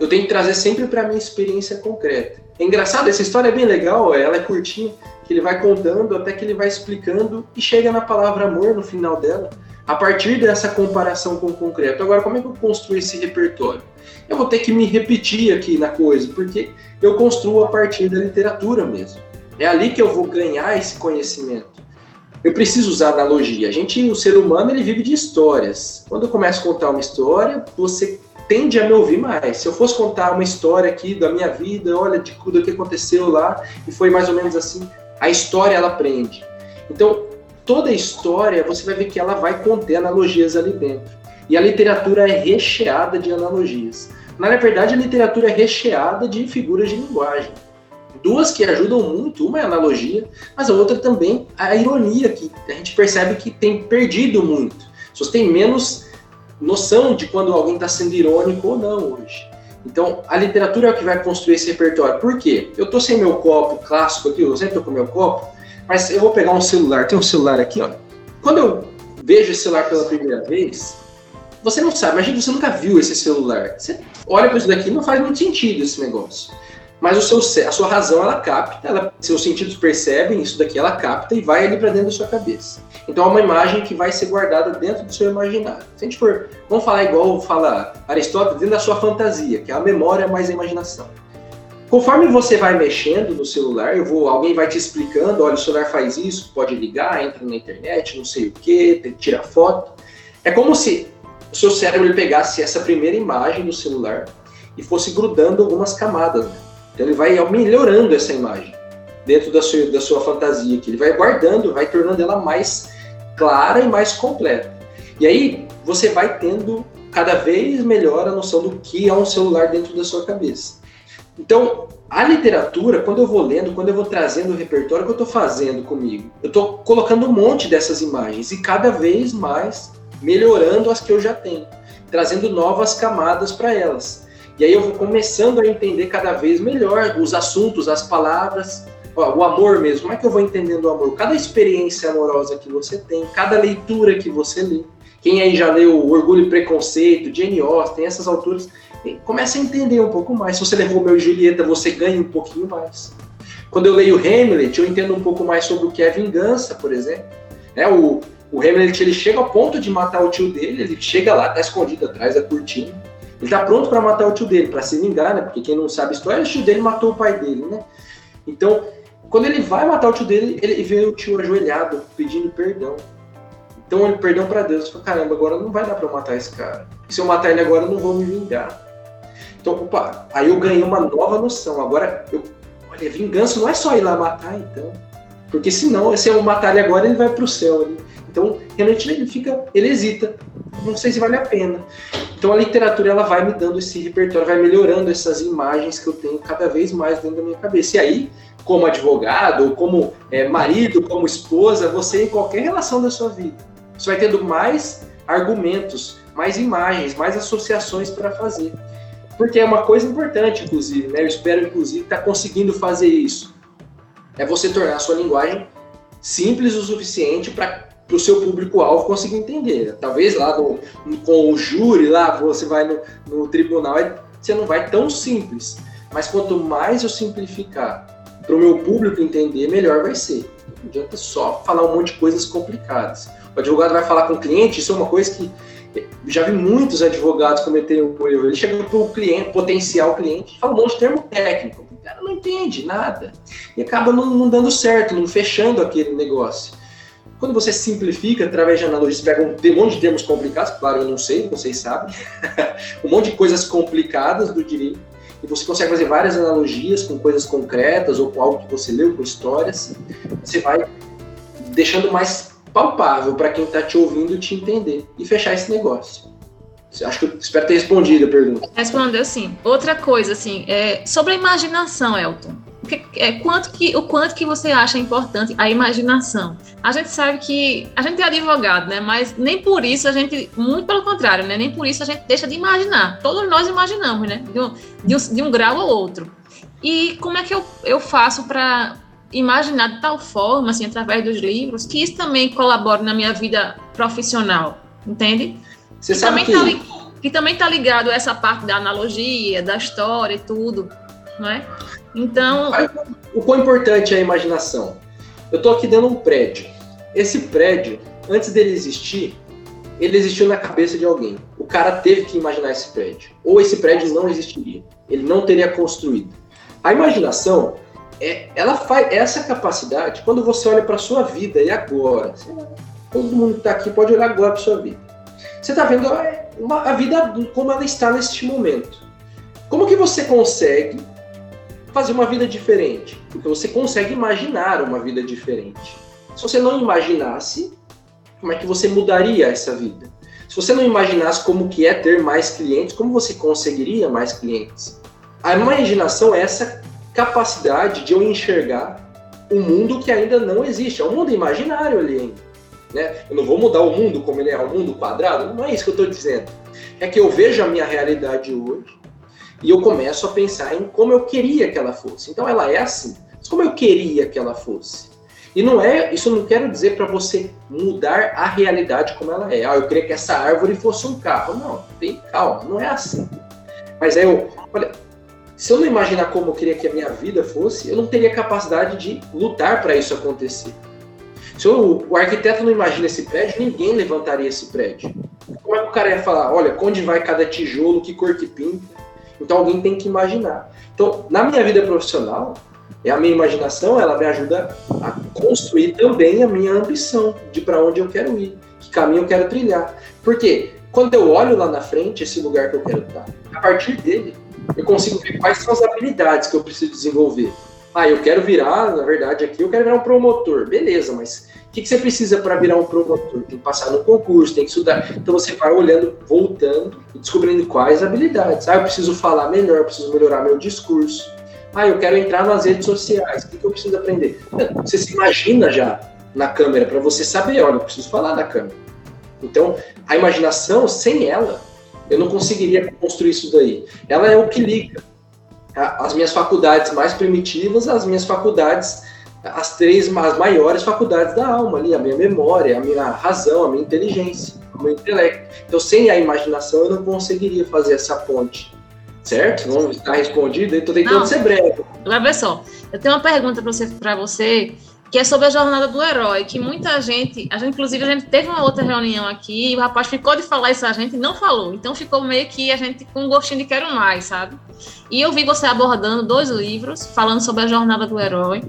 eu tenho que trazer sempre para minha experiência concreta. É engraçado, essa história é bem legal, ela é curtinha, que ele vai contando até que ele vai explicando e chega na palavra amor no final dela, a partir dessa comparação com o concreto. Agora, como é que eu construo esse repertório? Eu vou ter que me repetir aqui na coisa, porque eu construo a partir da literatura mesmo. É ali que eu vou ganhar esse conhecimento. Eu preciso usar analogia. A gente, o ser humano, ele vive de histórias. Quando eu começo a contar uma história, você tende a me ouvir mais. Se eu fosse contar uma história aqui da minha vida, olha, de tudo que aconteceu lá, e foi mais ou menos assim, a história ela aprende. Então, toda história, você vai ver que ela vai conter analogias ali dentro. E a literatura é recheada de analogias. Na verdade, a literatura é recheada de figuras de linguagem. Duas que ajudam muito, uma é a analogia, mas a outra também a ironia, que a gente percebe que tem perdido muito. As pessoas têm menos noção de quando alguém está sendo irônico ou não hoje. Então, a literatura é o que vai construir esse repertório. Por quê? Eu tô sem meu copo clássico aqui, eu sempre tô com meu copo, mas eu vou pegar um celular. Tem um celular aqui, ó. Quando eu vejo esse celular pela primeira vez, você não sabe, imagina você nunca viu esse celular. Você olha para isso daqui não faz muito sentido esse negócio. Mas o seu, a sua razão ela capta, ela, seus sentidos percebem isso daqui, ela capta e vai ali para dentro da sua cabeça. Então é uma imagem que vai ser guardada dentro do seu imaginário. Se a gente for, vamos falar igual fala Aristóteles, dentro da sua fantasia, que é a memória mais a imaginação. Conforme você vai mexendo no celular, eu vou, alguém vai te explicando, olha, o celular faz isso, pode ligar, entra na internet, não sei o que, tira foto. É como se o seu cérebro pegasse essa primeira imagem do celular e fosse grudando algumas camadas. Né? Então ele vai melhorando essa imagem dentro da sua, da sua fantasia, que ele vai guardando, vai tornando ela mais clara e mais completa. E aí você vai tendo cada vez melhor a noção do que é um celular dentro da sua cabeça. Então, a literatura, quando eu vou lendo, quando eu vou trazendo o repertório que eu estou fazendo comigo, eu estou colocando um monte dessas imagens e cada vez mais melhorando as que eu já tenho, trazendo novas camadas para elas. E aí eu vou começando a entender cada vez melhor os assuntos, as palavras, o amor mesmo. Como é que eu vou entendendo o amor? Cada experiência amorosa que você tem, cada leitura que você lê. Quem aí já leu Orgulho e Preconceito, Jane Austen, essas autores, começa a entender um pouco mais. Se você levou meu Julieta, você ganha um pouquinho mais. Quando eu leio Hamlet, eu entendo um pouco mais sobre o que é vingança, por exemplo. É, o, o Hamlet ele chega ao ponto de matar o tio dele, ele chega lá, tá escondido atrás da cortina ele tá pronto para matar o tio dele, para se vingar, né? Porque quem não sabe a história, o tio dele matou o pai dele, né? Então, quando ele vai matar o tio dele, ele vê o tio ajoelhado, pedindo perdão. Então ele perdão para Deus, fala, caramba, agora não vai dar para matar esse cara. Se eu matar ele agora, eu não vou me vingar. Então, opa, aí eu ganhei uma nova noção. Agora, eu, olha, vingança não é só ir lá matar, então. Porque senão, se eu matar ele agora, ele vai pro céu. Ele, então, realmente ele fica, ele hesita. Não sei se vale a pena. Então a literatura ela vai me dando esse repertório, vai melhorando essas imagens que eu tenho cada vez mais dentro da minha cabeça. E aí, como advogado, como é, marido, como esposa, você em qualquer relação da sua vida, você vai tendo mais argumentos, mais imagens, mais associações para fazer. Porque é uma coisa importante, inclusive, né? Eu espero, inclusive, estar tá conseguindo fazer isso. É você tornar a sua linguagem simples o suficiente para o seu público-alvo conseguir entender. Talvez lá no, com o júri, lá você vai no, no tribunal, você não vai tão simples. Mas quanto mais eu simplificar para o meu público entender, melhor vai ser. Não adianta só falar um monte de coisas complicadas. O advogado vai falar com o cliente, isso é uma coisa que já vi muitos advogados cometerem o erro. Ele chega para o cliente, potencial cliente, fala um monte de termo técnico. O cara não entende nada. E acaba não, não dando certo, não fechando aquele negócio. Quando você simplifica através de analogias, pega um monte de termos complicados, claro, eu não sei, vocês sabem, <laughs> um monte de coisas complicadas do direito, e você consegue fazer várias analogias com coisas concretas ou com algo que você leu, com histórias, você vai deixando mais palpável para quem está te ouvindo te entender e fechar esse negócio. Acho que espero ter respondido a pergunta.
Respondeu sim. Outra coisa, assim, é sobre a imaginação, Elton é, quanto que, o quanto que você acha importante a imaginação? A gente sabe que a gente é advogado, né? Mas nem por isso a gente, muito pelo contrário, né? Nem por isso a gente deixa de imaginar. Todos nós imaginamos, né? De um, de um, de um grau ou outro. E como é que eu, eu faço para imaginar de tal forma, assim, através dos livros, que isso também colabore na minha vida profissional, entende?
Você que sabe
também que... Tá, que também está ligado a essa parte da analogia, da história e tudo, não é? Então.
O quão importante é a imaginação? Eu estou aqui dentro de um prédio. Esse prédio, antes dele existir, ele existiu na cabeça de alguém. O cara teve que imaginar esse prédio. Ou esse prédio não existiria. Ele não teria construído. A imaginação, é, ela faz essa capacidade quando você olha para sua vida e agora. Todo mundo que está aqui pode olhar agora para sua vida. Você está vendo uma, a vida como ela está neste momento. Como que você consegue fazer uma vida diferente, porque você consegue imaginar uma vida diferente. Se você não imaginasse, como é que você mudaria essa vida? Se você não imaginasse como que é ter mais clientes, como você conseguiria mais clientes? A imaginação é essa capacidade de eu enxergar um mundo que ainda não existe. É um mundo imaginário ali ainda. Né? Eu não vou mudar o mundo como ele é, o mundo quadrado. Não é isso que eu estou dizendo. É que eu vejo a minha realidade hoje e eu começo a pensar em como eu queria que ela fosse. Então ela é assim, mas como eu queria que ela fosse. E não é, isso não quero dizer para você mudar a realidade como ela é. Ah, eu queria que essa árvore fosse um carro. Não, tem calma, não é assim. Mas é eu, olha, se eu não imaginar como eu queria que a minha vida fosse, eu não teria capacidade de lutar para isso acontecer. Se eu, o arquiteto não imagina esse prédio, ninguém levantaria esse prédio. Como é que o cara ia falar, olha, onde vai cada tijolo, que cor que pinta? Então alguém tem que imaginar. Então, na minha vida profissional, é a minha imaginação, ela me ajuda a construir também a minha ambição de para onde eu quero ir, que caminho eu quero trilhar. Porque quando eu olho lá na frente esse lugar que eu quero estar, a partir dele eu consigo ver quais são as habilidades que eu preciso desenvolver. Ah, eu quero virar, na verdade, aqui eu quero virar um promotor. Beleza, mas o que, que você precisa para virar um promotor? Tem que passar no concurso, tem que estudar. Então você vai olhando, voltando e descobrindo quais habilidades. Ah, eu preciso falar melhor, eu preciso melhorar meu discurso. Ah, eu quero entrar nas redes sociais. O que, que eu preciso aprender? Você se imagina já na câmera para você saber, olha, eu preciso falar na câmera. Então, a imaginação, sem ela, eu não conseguiria construir isso daí. Ela é o que liga as minhas faculdades mais primitivas, as minhas faculdades, as três as maiores faculdades da alma ali, a minha memória, a minha razão, a minha inteligência, o meu intelecto. Então, sem a imaginação, eu não conseguiria fazer essa ponte. Certo? Vamos estar respondido. Estou tentando não, ser breve.
Só. Eu tenho uma pergunta para você, você que é sobre a jornada do herói, que muita gente, a gente, inclusive a gente teve uma outra reunião aqui, e o rapaz ficou de falar isso a gente e não falou, então ficou meio que a gente com um gostinho de quero mais, sabe? E eu vi você abordando dois livros, falando sobre a jornada do herói,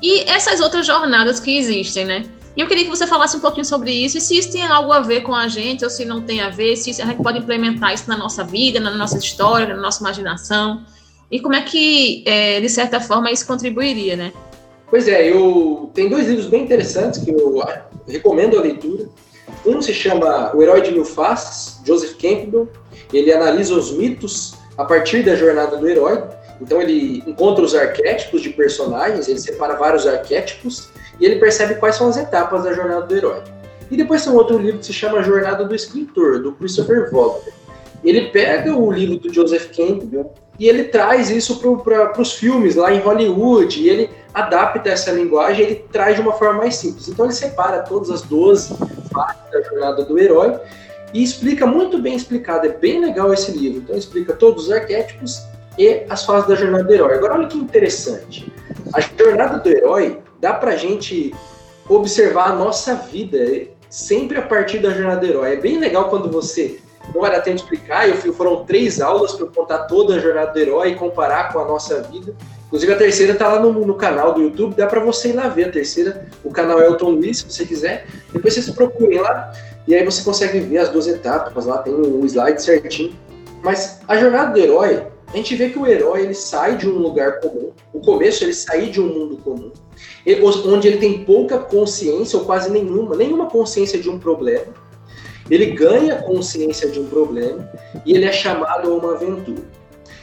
e essas outras jornadas que existem, né? E eu queria que você falasse um pouquinho sobre isso, e se isso tem algo a ver com a gente, ou se não tem a ver, se a gente pode implementar isso na nossa vida, na nossa história, na nossa imaginação, e como é que, é, de certa forma, isso contribuiria, né?
Pois é, eu tem dois livros bem interessantes que eu recomendo a leitura. Um se chama O Herói de Mil Faces, Joseph Campbell. Ele analisa os mitos a partir da jornada do herói. Então ele encontra os arquétipos de personagens, ele separa vários arquétipos e ele percebe quais são as etapas da jornada do herói. E depois tem um outro livro que se chama Jornada do Escritor, do Christopher Vogler. Ele pega o livro do Joseph Campbell e ele traz isso para os filmes lá em Hollywood, e ele adapta essa linguagem, ele traz de uma forma mais simples. Então ele separa todas as 12 fases da jornada do herói e explica muito bem explicado, é bem legal esse livro. Então explica todos os arquétipos e as fases da jornada do herói. Agora olha que interessante, a jornada do herói dá pra gente observar a nossa vida sempre a partir da jornada do herói. É bem legal quando você não era tempo de explicar, eu foram três aulas para eu contar toda a jornada do herói e comparar com a nossa vida. Inclusive a terceira está lá no, no, canal do YouTube, dá para você ir lá ver a terceira. O canal é Elton Luiz, se você quiser. Depois vocês procurem lá e aí você consegue ver as duas etapas. Lá tem o um slide certinho. Mas a jornada do herói, a gente vê que o herói ele sai de um lugar comum. O começo ele sai de um mundo comum, onde ele tem pouca consciência ou quase nenhuma, nenhuma consciência de um problema ele ganha consciência de um problema e ele é chamado a uma aventura.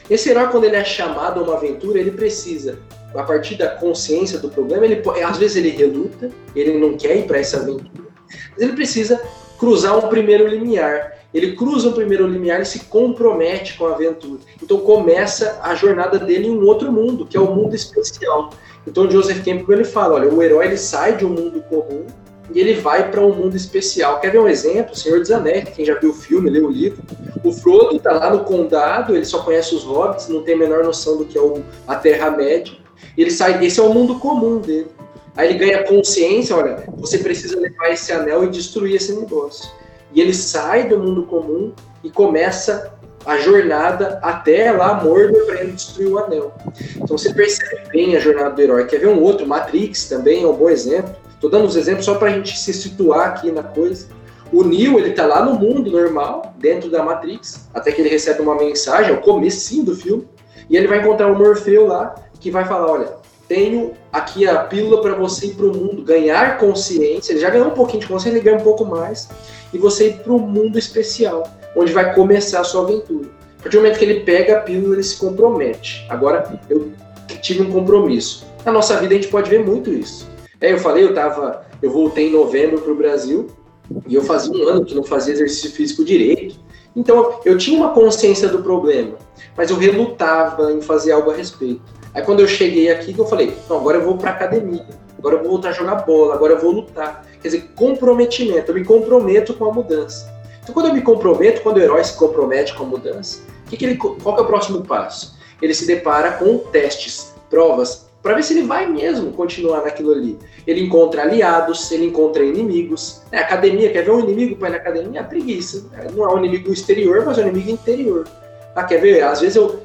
Esse herói, quando ele é chamado a uma aventura, ele precisa a partir da consciência do problema, ele às vezes ele reluta, ele não quer ir para essa aventura, mas ele precisa cruzar um primeiro limiar. Ele cruza o primeiro limiar e se compromete com a aventura. Então começa a jornada dele em um outro mundo, que é o mundo especial. Então Joseph Campbell ele fala, olha, o herói ele sai de um mundo comum e ele vai para um mundo especial. Quer ver um exemplo? O Senhor dos Anéis, quem já viu o filme, leu o livro. O Frodo está lá no condado, ele só conhece os hobbits, não tem a menor noção do que é a Terra-média. Ele sai, esse é o mundo comum dele. Aí ele ganha consciência, olha, você precisa levar esse anel e destruir esse negócio. E ele sai do mundo comum e começa a jornada até lá Mordor para ele destruir o anel. Então você percebe bem a jornada do herói. Quer ver um outro? Matrix também é um bom exemplo. Estou dando os exemplos só para a gente se situar aqui na coisa. O Neo, ele tá lá no mundo normal, dentro da Matrix, até que ele recebe uma mensagem, é o comecinho do filme, e ele vai encontrar o Morfeu lá, que vai falar, olha, tenho aqui a pílula para você ir para o mundo, ganhar consciência, ele já ganhou um pouquinho de consciência, ele ganha um pouco mais, e você ir para o mundo especial, onde vai começar a sua aventura. A partir do momento que ele pega a pílula, ele se compromete. Agora, eu tive um compromisso. Na nossa vida a gente pode ver muito isso. É, eu falei, eu tava, eu voltei em novembro para o Brasil e eu fazia um ano que não fazia exercício físico direito. Então eu tinha uma consciência do problema, mas eu relutava em fazer algo a respeito. Aí quando eu cheguei aqui, eu falei, não, agora eu vou para academia, agora eu vou voltar a jogar bola, agora eu vou lutar. Quer dizer, comprometimento, eu me comprometo com a mudança. Então quando eu me comprometo, quando o herói se compromete com a mudança, que que ele, qual que é o próximo passo? Ele se depara com testes, provas, para ver se ele vai mesmo continuar naquilo ali. Ele encontra aliados, ele encontra inimigos. É, academia, quer ver um inimigo para ir na academia? É preguiça. É, não é um inimigo exterior, mas é um inimigo interior. Ah, quer ver? Às vezes eu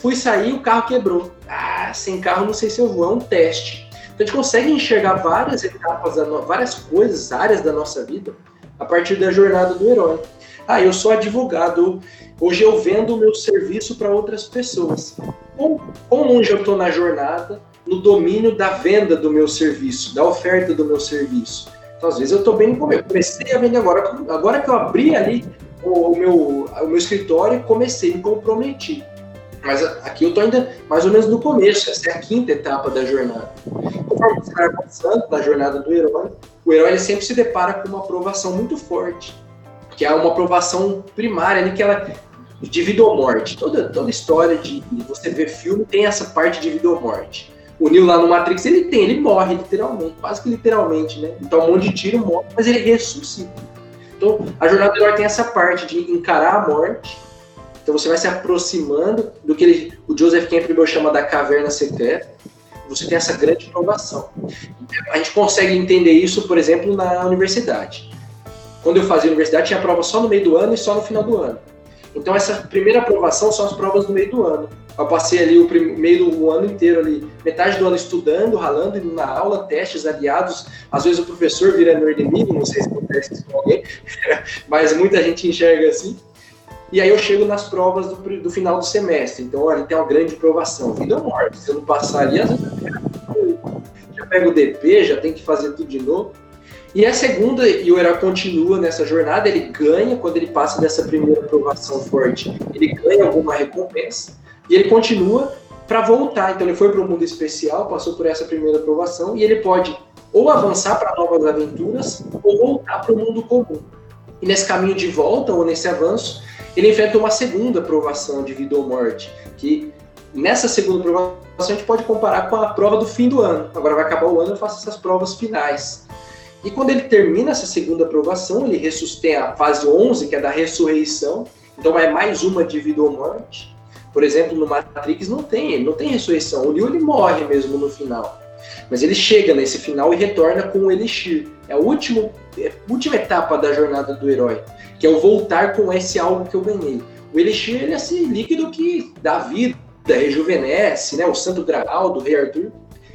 fui sair e o carro quebrou. Ah, sem carro não sei se eu vou, é um teste. Então a gente consegue enxergar várias etapas, várias coisas, áreas da nossa vida a partir da jornada do herói. Ah, eu sou advogado, hoje eu vendo o meu serviço para outras pessoas. Quão, quão longe eu estou na jornada, no domínio da venda do meu serviço, da oferta do meu serviço? Então, às vezes eu estou bem no começo. Comecei a vender agora, agora que eu abri ali o, o, meu, o meu escritório comecei, me comprometi. Mas aqui eu estou ainda mais ou menos no começo, essa é a quinta etapa da jornada. Conforme você vai avançando na jornada do herói, o herói sempre se depara com uma aprovação muito forte, que é uma aprovação primária ali, que ela de vida ou morte. Toda, toda história de você ver filme tem essa parte de vida ou morte. O Neo lá no Matrix, ele tem, ele morre literalmente, quase que literalmente, né? Então um monte de tiro, morre, mas ele ressuscita. Então a jornada do herói tem essa parte de encarar a morte. Então você vai se aproximando do que ele, o Joseph Campbell chama da caverna secreta. Você tem essa grande inovação. A gente consegue entender isso, por exemplo, na universidade. Quando eu fazia universidade, tinha prova só no meio do ano e só no final do ano. Então essa primeira aprovação são as provas do meio do ano. Eu passei ali o meio do ano inteiro ali, metade do ano estudando, ralando, indo na aula, testes, aliados. Às vezes o professor vira meu inimigo, não sei se acontece isso com alguém, <laughs> mas muita gente enxerga assim. E aí eu chego nas provas do, do final do semestre. Então, olha, tem uma grande aprovação. Vida ou morte. Se eu não passar ali, às vezes já pego o DP, já tem que fazer tudo de novo. E a segunda, e o herói continua nessa jornada, ele ganha, quando ele passa dessa primeira aprovação forte, ele ganha alguma recompensa, e ele continua para voltar. Então ele foi para o mundo especial, passou por essa primeira aprovação, e ele pode ou avançar para novas aventuras, ou voltar para o mundo comum. E nesse caminho de volta, ou nesse avanço, ele enfrenta uma segunda aprovação de vida ou morte, que nessa segunda aprovação a gente pode comparar com a prova do fim do ano. Agora vai acabar o ano, eu faço essas provas finais. E quando ele termina essa segunda aprovação, ele ressuscita a fase 11, que é da ressurreição. Então é mais uma de vida ou morte. Por exemplo, no Matrix não tem, não tem ressurreição. O Neo ele morre mesmo no final. Mas ele chega nesse final e retorna com o Elixir. É a, última, é a última etapa da jornada do herói, que é o voltar com esse algo que eu ganhei. O Elixir ele é esse líquido que dá vida, rejuvenesce, né? o Santo Graal do Rei Arthur.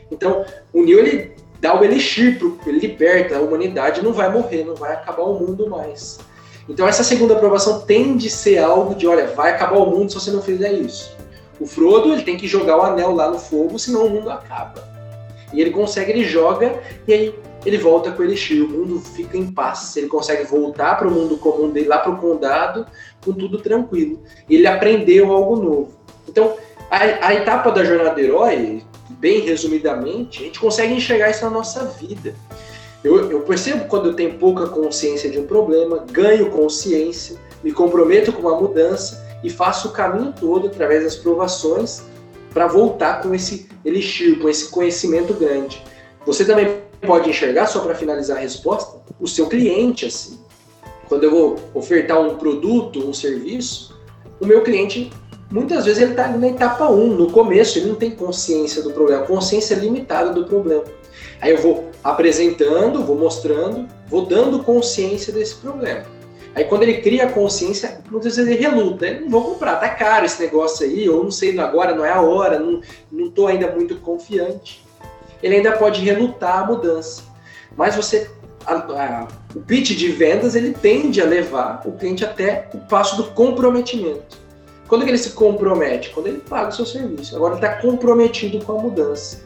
Então, o Neo ele dá o elixir, ele liberta a humanidade, não vai morrer, não vai acabar o mundo mais. Então essa segunda aprovação tende a ser algo de, olha, vai acabar o mundo se você não fizer isso. O Frodo ele tem que jogar o anel lá no fogo, senão o mundo acaba. E ele consegue, ele joga e aí ele volta com o elixir, o mundo fica em paz. Ele consegue voltar para o mundo comum dele, lá para o condado, com tudo tranquilo. E ele aprendeu algo novo. Então, a, a etapa da jornada do herói, bem resumidamente, a gente consegue enxergar isso na nossa vida. Eu, eu, percebo quando eu tenho pouca consciência de um problema, ganho consciência, me comprometo com uma mudança e faço o caminho todo através das provações para voltar com esse elixir, com esse conhecimento grande. Você também pode enxergar, só para finalizar a resposta, o seu cliente assim. Quando eu vou ofertar um produto, um serviço, o meu cliente muitas vezes ele está na etapa 1, no começo, ele não tem consciência do problema, consciência limitada do problema. Aí eu vou apresentando, vou mostrando, vou dando consciência desse problema. Aí quando ele cria a consciência, muitas vezes ele reluta, não vou comprar, tá caro esse negócio aí, ou não sei, agora não é a hora, não, não ainda muito confiante. Ele ainda pode relutar a mudança. Mas você, a, a, o pitch de vendas, ele tende a levar o cliente até o passo do comprometimento. Quando que ele se compromete? Quando ele paga o seu serviço. Agora ele está comprometido com a mudança.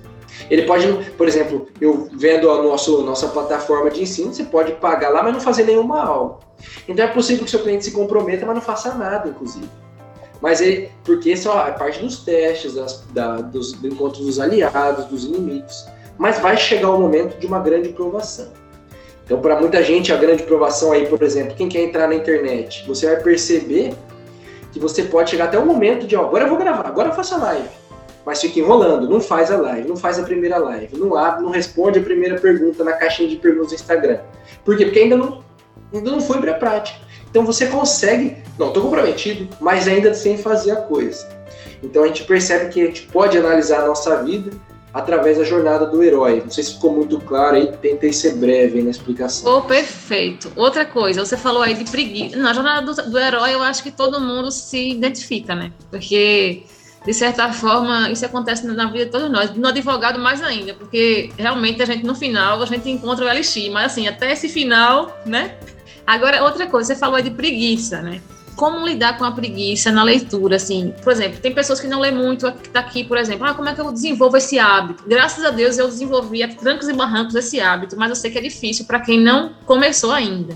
Ele pode, por exemplo, eu vendo a nosso, nossa plataforma de ensino, você pode pagar lá, mas não fazer nenhuma aula. Então é possível que seu cliente se comprometa, mas não faça nada, inclusive. Mas ele, porque isso é parte dos testes, das, da, dos do encontros dos aliados, dos inimigos. Mas vai chegar o momento de uma grande provação. Então, para muita gente, a grande provação aí, por exemplo, quem quer entrar na internet, você vai perceber que você pode chegar até o momento de, ó, agora eu vou gravar, agora eu faço a live. Mas fica enrolando, não faz a live, não faz a primeira live, não abre, não responde a primeira pergunta na caixinha de perguntas do Instagram. Por quê? Porque ainda não, ainda não foi para prática. Então você consegue, não, estou comprometido, mas ainda sem fazer a coisa. Então a gente percebe que a gente pode analisar a nossa vida através da jornada do herói. Não sei se ficou muito claro aí, tentei ser breve na explicação.
Oh, perfeito. Outra coisa, você falou aí de preguiça. Na jornada do, do herói, eu acho que todo mundo se identifica, né? Porque, de certa forma, isso acontece na vida de todos nós. No advogado, mais ainda, porque realmente a gente, no final, a gente encontra o Elixir. Mas, assim, até esse final, né? Agora, outra coisa, você falou aí de preguiça, né? Como lidar com a preguiça na leitura, assim, por exemplo, tem pessoas que não lê muito, que tá aqui, por exemplo, ah, como é que eu desenvolvo esse hábito? Graças a Deus eu desenvolvi a trancos e barrancos esse hábito, mas eu sei que é difícil para quem não começou ainda.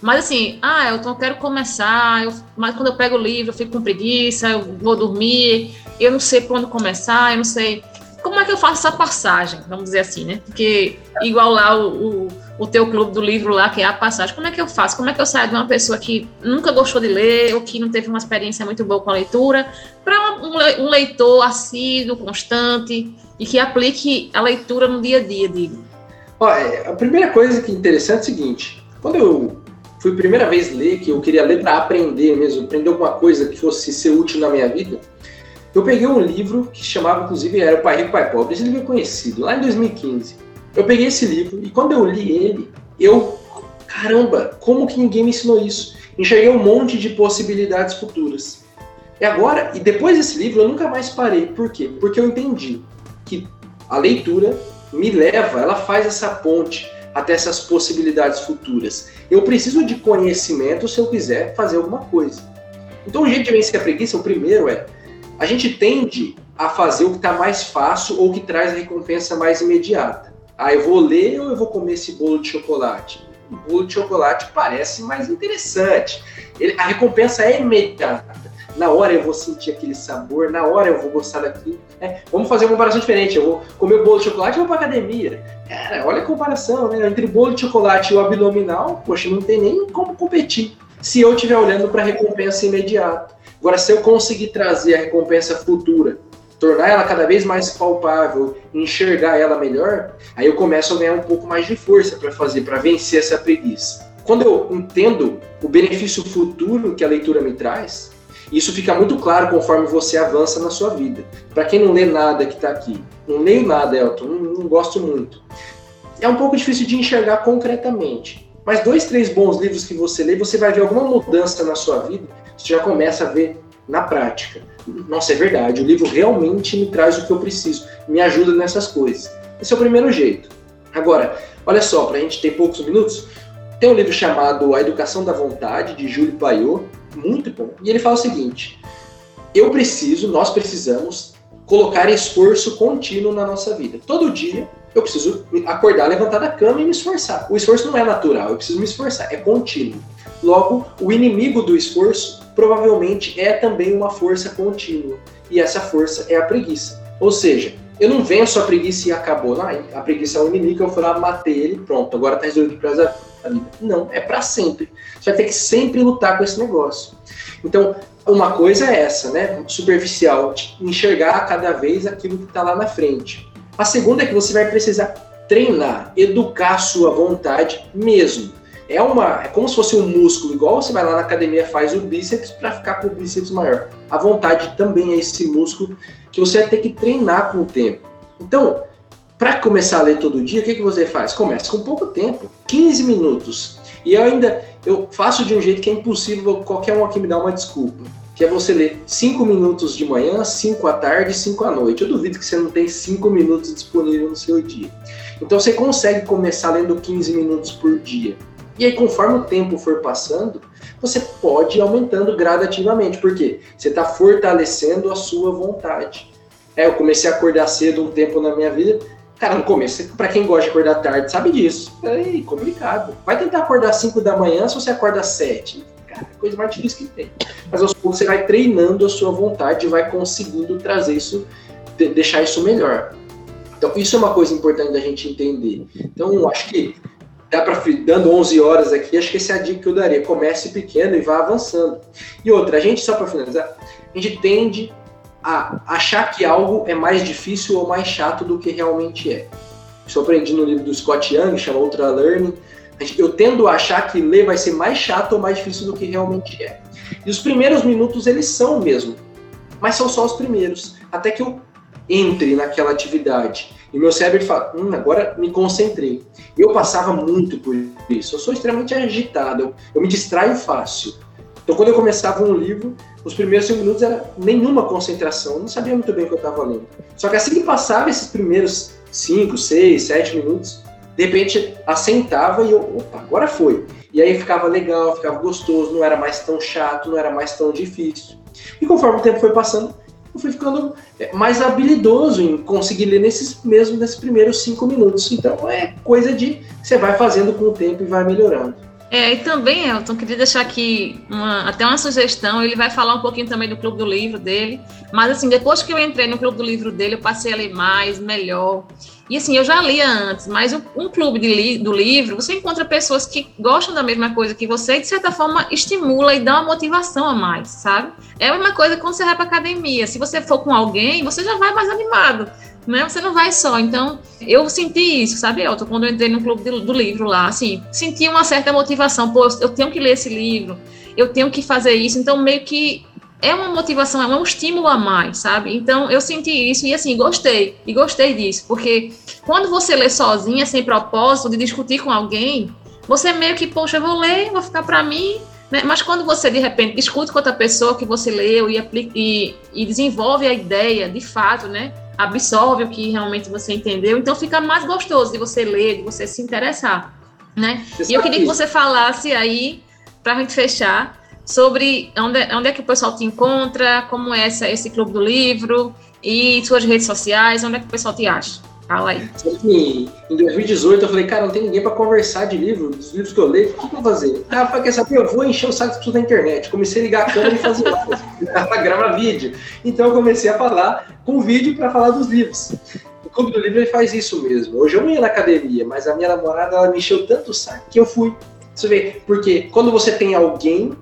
Mas assim, ah, eu quero começar, eu, mas quando eu pego o livro eu fico com preguiça, eu vou dormir, eu não sei onde começar, eu não sei. Como é que eu faço essa passagem, vamos dizer assim, né? Porque igual lá o, o o teu clube do livro lá, que é a passagem. Como é que eu faço? Como é que eu saio de uma pessoa que nunca gostou de ler ou que não teve uma experiência muito boa com a leitura para um leitor assíduo, constante e que aplique a leitura no dia a dia, digo?
Olha, a primeira coisa que é interessante é o seguinte: quando eu fui a primeira vez ler, que eu queria ler para aprender mesmo, aprender alguma coisa que fosse ser útil na minha vida, eu peguei um livro que chamava, inclusive, era O Pai Rico, Pai Pobre. Esse livro é conhecido, lá em 2015. Eu peguei esse livro e quando eu li ele, eu, caramba, como que ninguém me ensinou isso? Enxerguei um monte de possibilidades futuras. E agora, e depois desse livro, eu nunca mais parei. Por quê? Porque eu entendi que a leitura me leva, ela faz essa ponte até essas possibilidades futuras. Eu preciso de conhecimento se eu quiser fazer alguma coisa. Então, o jeito de vencer a preguiça, o primeiro é a gente tende a fazer o que está mais fácil ou que traz a recompensa mais imediata. Ah, eu vou ler ou eu vou comer esse bolo de chocolate? O bolo de chocolate parece mais interessante. Ele, a recompensa é imediata. Na hora eu vou sentir aquele sabor, na hora eu vou gostar daquilo. É, vamos fazer uma comparação diferente. Eu vou comer o bolo de chocolate e vou para academia. Cara, olha a comparação, né? Entre bolo de chocolate e o abdominal, poxa, não tem nem como competir. Se eu estiver olhando para a recompensa imediata. Agora, se eu conseguir trazer a recompensa futura tornar ela cada vez mais palpável, enxergar ela melhor, aí eu começo a ganhar um pouco mais de força para fazer, para vencer essa preguiça. Quando eu entendo o benefício futuro que a leitura me traz, isso fica muito claro conforme você avança na sua vida. Para quem não lê nada que está aqui, não leio nada, Elton, não, não gosto muito. É um pouco difícil de enxergar concretamente. Mas dois, três bons livros que você lê, você vai ver alguma mudança na sua vida, você já começa a ver na prática. Nossa, é verdade, o livro realmente me traz o que eu preciso, me ajuda nessas coisas. Esse é o primeiro jeito. Agora, olha só, para a gente ter poucos minutos, tem um livro chamado A Educação da Vontade, de Júlio Paiot, muito bom. E ele fala o seguinte: eu preciso, nós precisamos colocar esforço contínuo na nossa vida. Todo dia eu preciso acordar, levantar da cama e me esforçar. O esforço não é natural, eu preciso me esforçar, é contínuo. Logo, o inimigo do esforço provavelmente é também uma força contínua. E essa força é a preguiça. Ou seja, eu não venço a preguiça e acabou. Não, a preguiça é um inimigo, eu fui lá, matei ele, pronto, agora tá resolvido para a vida. Não, é para sempre. Você vai ter que sempre lutar com esse negócio. Então, uma coisa é essa, né? Superficial, enxergar cada vez aquilo que está lá na frente. A segunda é que você vai precisar treinar, educar a sua vontade mesmo. É uma, é como se fosse um músculo, igual você vai lá na academia faz o bíceps para ficar com o bíceps maior. A vontade também é esse músculo que você vai ter que treinar com o tempo. Então, para começar a ler todo dia, o que, que você faz? Começa com pouco tempo, 15 minutos. E eu ainda eu faço de um jeito que é impossível qualquer um aqui me dar uma desculpa. Que é você ler 5 minutos de manhã, 5 à tarde e 5 à noite. Eu duvido que você não tem 5 minutos disponível no seu dia. Então você consegue começar lendo 15 minutos por dia. E aí, conforme o tempo for passando, você pode ir aumentando gradativamente, porque você está fortalecendo a sua vontade. É, eu comecei a acordar cedo um tempo na minha vida. Cara, no começo, para quem gosta de acordar tarde, sabe disso. É complicado. Vai tentar acordar 5 da manhã se você acorda às 7. Cara, é coisa mais difícil que tem. Mas aos poucos você vai treinando a sua vontade e vai conseguindo trazer isso, deixar isso melhor. Então, isso é uma coisa importante da gente entender. Então, acho que dá para dando 11 horas aqui, acho que essa é a dica que eu daria. Comece pequeno e vá avançando. E outra, a gente só para finalizar, a gente tende a achar que algo é mais difícil ou mais chato do que realmente é. Isso eu aprendi no livro do Scott Young, chama Ultra Learning. Eu tendo a achar que ler vai ser mais chato ou mais difícil do que realmente é. E os primeiros minutos eles são mesmo, mas são só os primeiros, até que eu entre naquela atividade. E meu cérebro fala, hum, agora me concentrei. Eu passava muito por isso. Eu sou extremamente agitado, eu, eu me distraio fácil. Então, quando eu começava um livro, os primeiros cinco minutos era nenhuma concentração, eu não sabia muito bem o que eu estava lendo. Só que assim que passava esses primeiros cinco, seis, sete minutos, de repente assentava e eu, opa, agora foi. E aí ficava legal, ficava gostoso, não era mais tão chato, não era mais tão difícil. E conforme o tempo foi passando, eu fui ficando é, mais habilidoso em conseguir ler nesses mesmo nesses primeiros cinco minutos. Então é coisa de você vai fazendo com o tempo e vai melhorando.
É, e também, Elton, queria deixar aqui uma, até uma sugestão. Ele vai falar um pouquinho também do Clube do Livro dele. Mas, assim, depois que eu entrei no Clube do Livro dele, eu passei a ler mais, melhor. E, assim, eu já lia antes, mas um, um clube li, do livro, você encontra pessoas que gostam da mesma coisa que você e, de certa forma, estimula e dá uma motivação a mais, sabe? É a mesma coisa quando você vai para academia. Se você for com alguém, você já vai mais animado né? Você não vai só. Então, eu senti isso, sabe, Elton, quando eu entrei no clube do, do livro lá, assim, senti uma certa motivação, pô, eu tenho que ler esse livro, eu tenho que fazer isso, então meio que é uma motivação, é um estímulo a mais, sabe? Então eu senti isso e assim, gostei, e gostei disso, porque quando você lê sozinha, sem propósito de discutir com alguém, você meio que, poxa, eu vou ler, vou ficar para mim, né? Mas quando você de repente discute com outra pessoa que você leu e, aplica, e, e desenvolve a ideia de fato, né? absorve o que realmente você entendeu, então fica mais gostoso de você ler, de você se interessar, né? e eu queria que você falasse aí, para a gente fechar, sobre onde, onde é que o pessoal te encontra, como é essa, esse clube do livro e suas redes sociais, onde é que o pessoal te acha? Fala aí.
Em, em 2018 eu falei, cara, não tem ninguém para conversar de livro, dos livros que eu leio, o que, eu vou fazer? Ah, falei, quer saber? Eu vou encher o saco da internet. Comecei a ligar a câmera e fazer <laughs> grava vídeo. Então eu comecei a falar com vídeo para falar dos livros. O Clube do Livro faz isso mesmo. Hoje eu não ia na academia, mas a minha namorada ela me encheu tanto o saco que eu fui. Você vê, porque quando você tem alguém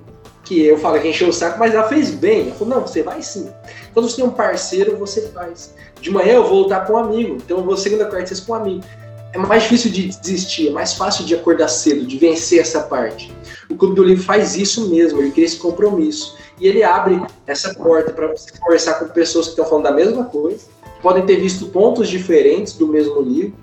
que eu falo que encheu o saco, mas ela fez bem. Ela falou, não, você vai sim. Quando você tem um parceiro, você faz. De manhã eu vou lutar com um amigo, então eu vou segunda, quarta, sexta com um amigo. É mais difícil de desistir, é mais fácil de acordar cedo, de vencer essa parte. O Clube do Livro faz isso mesmo, ele cria esse compromisso. E ele abre essa porta para você conversar com pessoas que estão falando da mesma coisa, podem ter visto pontos diferentes do mesmo livro,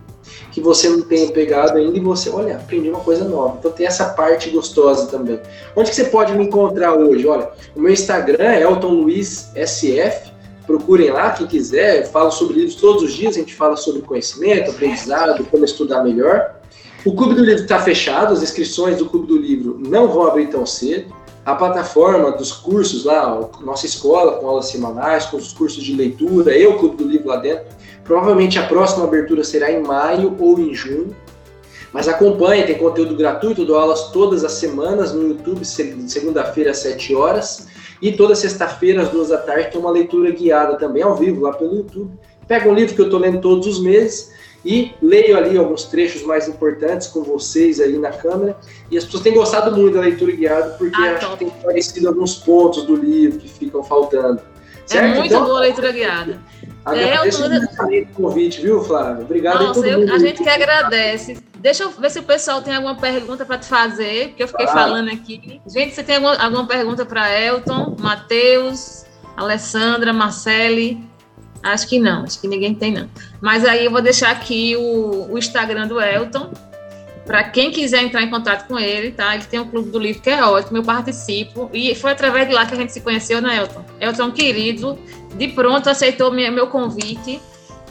que você não tenha pegado ainda e você, olha, aprendi uma coisa nova. Então tem essa parte gostosa também. Onde que você pode me encontrar hoje? Olha, o meu Instagram é Elton Luiz SF procurem lá, quem quiser, falo sobre livros todos os dias, a gente fala sobre conhecimento, aprendizado, como estudar melhor. O Clube do Livro está fechado, as inscrições do Clube do Livro não vão abrir tão cedo. A plataforma dos cursos lá, nossa escola com aulas semanais, com os cursos de leitura, eu, Clube do Livro lá dentro. Provavelmente a próxima abertura será em maio ou em junho. Mas acompanhe, tem conteúdo gratuito, dou aulas todas as semanas no YouTube, segunda-feira às 7 horas. E toda sexta-feira, às duas da tarde, tem uma leitura guiada também ao vivo lá pelo YouTube. pego um livro que eu estou lendo todos os meses e leio ali alguns trechos mais importantes com vocês aí na câmera. E as pessoas têm gostado muito da leitura guiada, porque ah, acho que tem aparecido alguns pontos do livro que ficam faltando.
É certo? É muito então, boa a leitura guiada.
Agradeço é, eu tô... o convite, viu, Flávio? Obrigado Nossa,
todo mundo. A gente que agradece. Deixa eu ver se o pessoal tem alguma pergunta para te fazer, porque eu fiquei ah. falando aqui. Gente, você tem alguma, alguma pergunta para Elton, Matheus, Alessandra, Marcele? Acho que não, acho que ninguém tem, não. Mas aí eu vou deixar aqui o, o Instagram do Elton, para quem quiser entrar em contato com ele, tá? Ele tem um clube do livro que é ótimo, eu participo. E foi através de lá que a gente se conheceu, né, Elton? Elton, é querido, de pronto aceitou meu convite.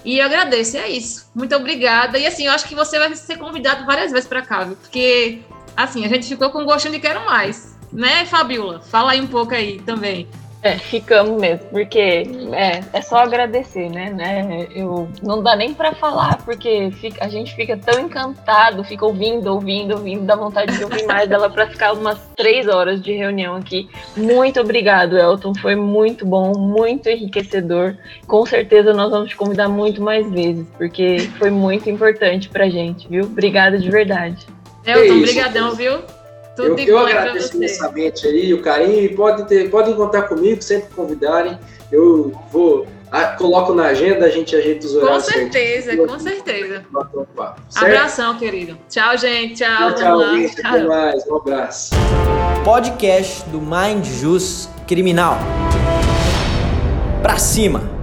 E eu agradeço, é isso. Muito obrigada. E assim, eu acho que você vai ser convidado várias vezes para cá? Porque, assim, a gente ficou com gostinho de quero mais. Né, Fabiola? Fala aí um pouco aí também.
É, ficamos mesmo, porque é, é só agradecer, né? né? Eu, não dá nem para falar, porque fica, a gente fica tão encantado, fica ouvindo, ouvindo, ouvindo, dá vontade de ouvir mais dela para ficar umas três horas de reunião aqui. Muito obrigado, Elton, foi muito bom, muito enriquecedor. Com certeza nós vamos te convidar muito mais vezes, porque foi muito importante pra gente, viu? Obrigada de verdade.
Elton, brigadão, viu?
Tudo eu, eu agradeço imensamente aí o carinho e podem, ter, podem contar comigo, sempre convidarem. Eu vou, a, coloco na agenda, a gente ajeita os
horários. Com certeza, com certeza. Abração, querido. Tchau, gente. Tchau,
tchau, tchau gente. Até mais. Um abraço.
Podcast do Mind Jus Criminal. Pra cima!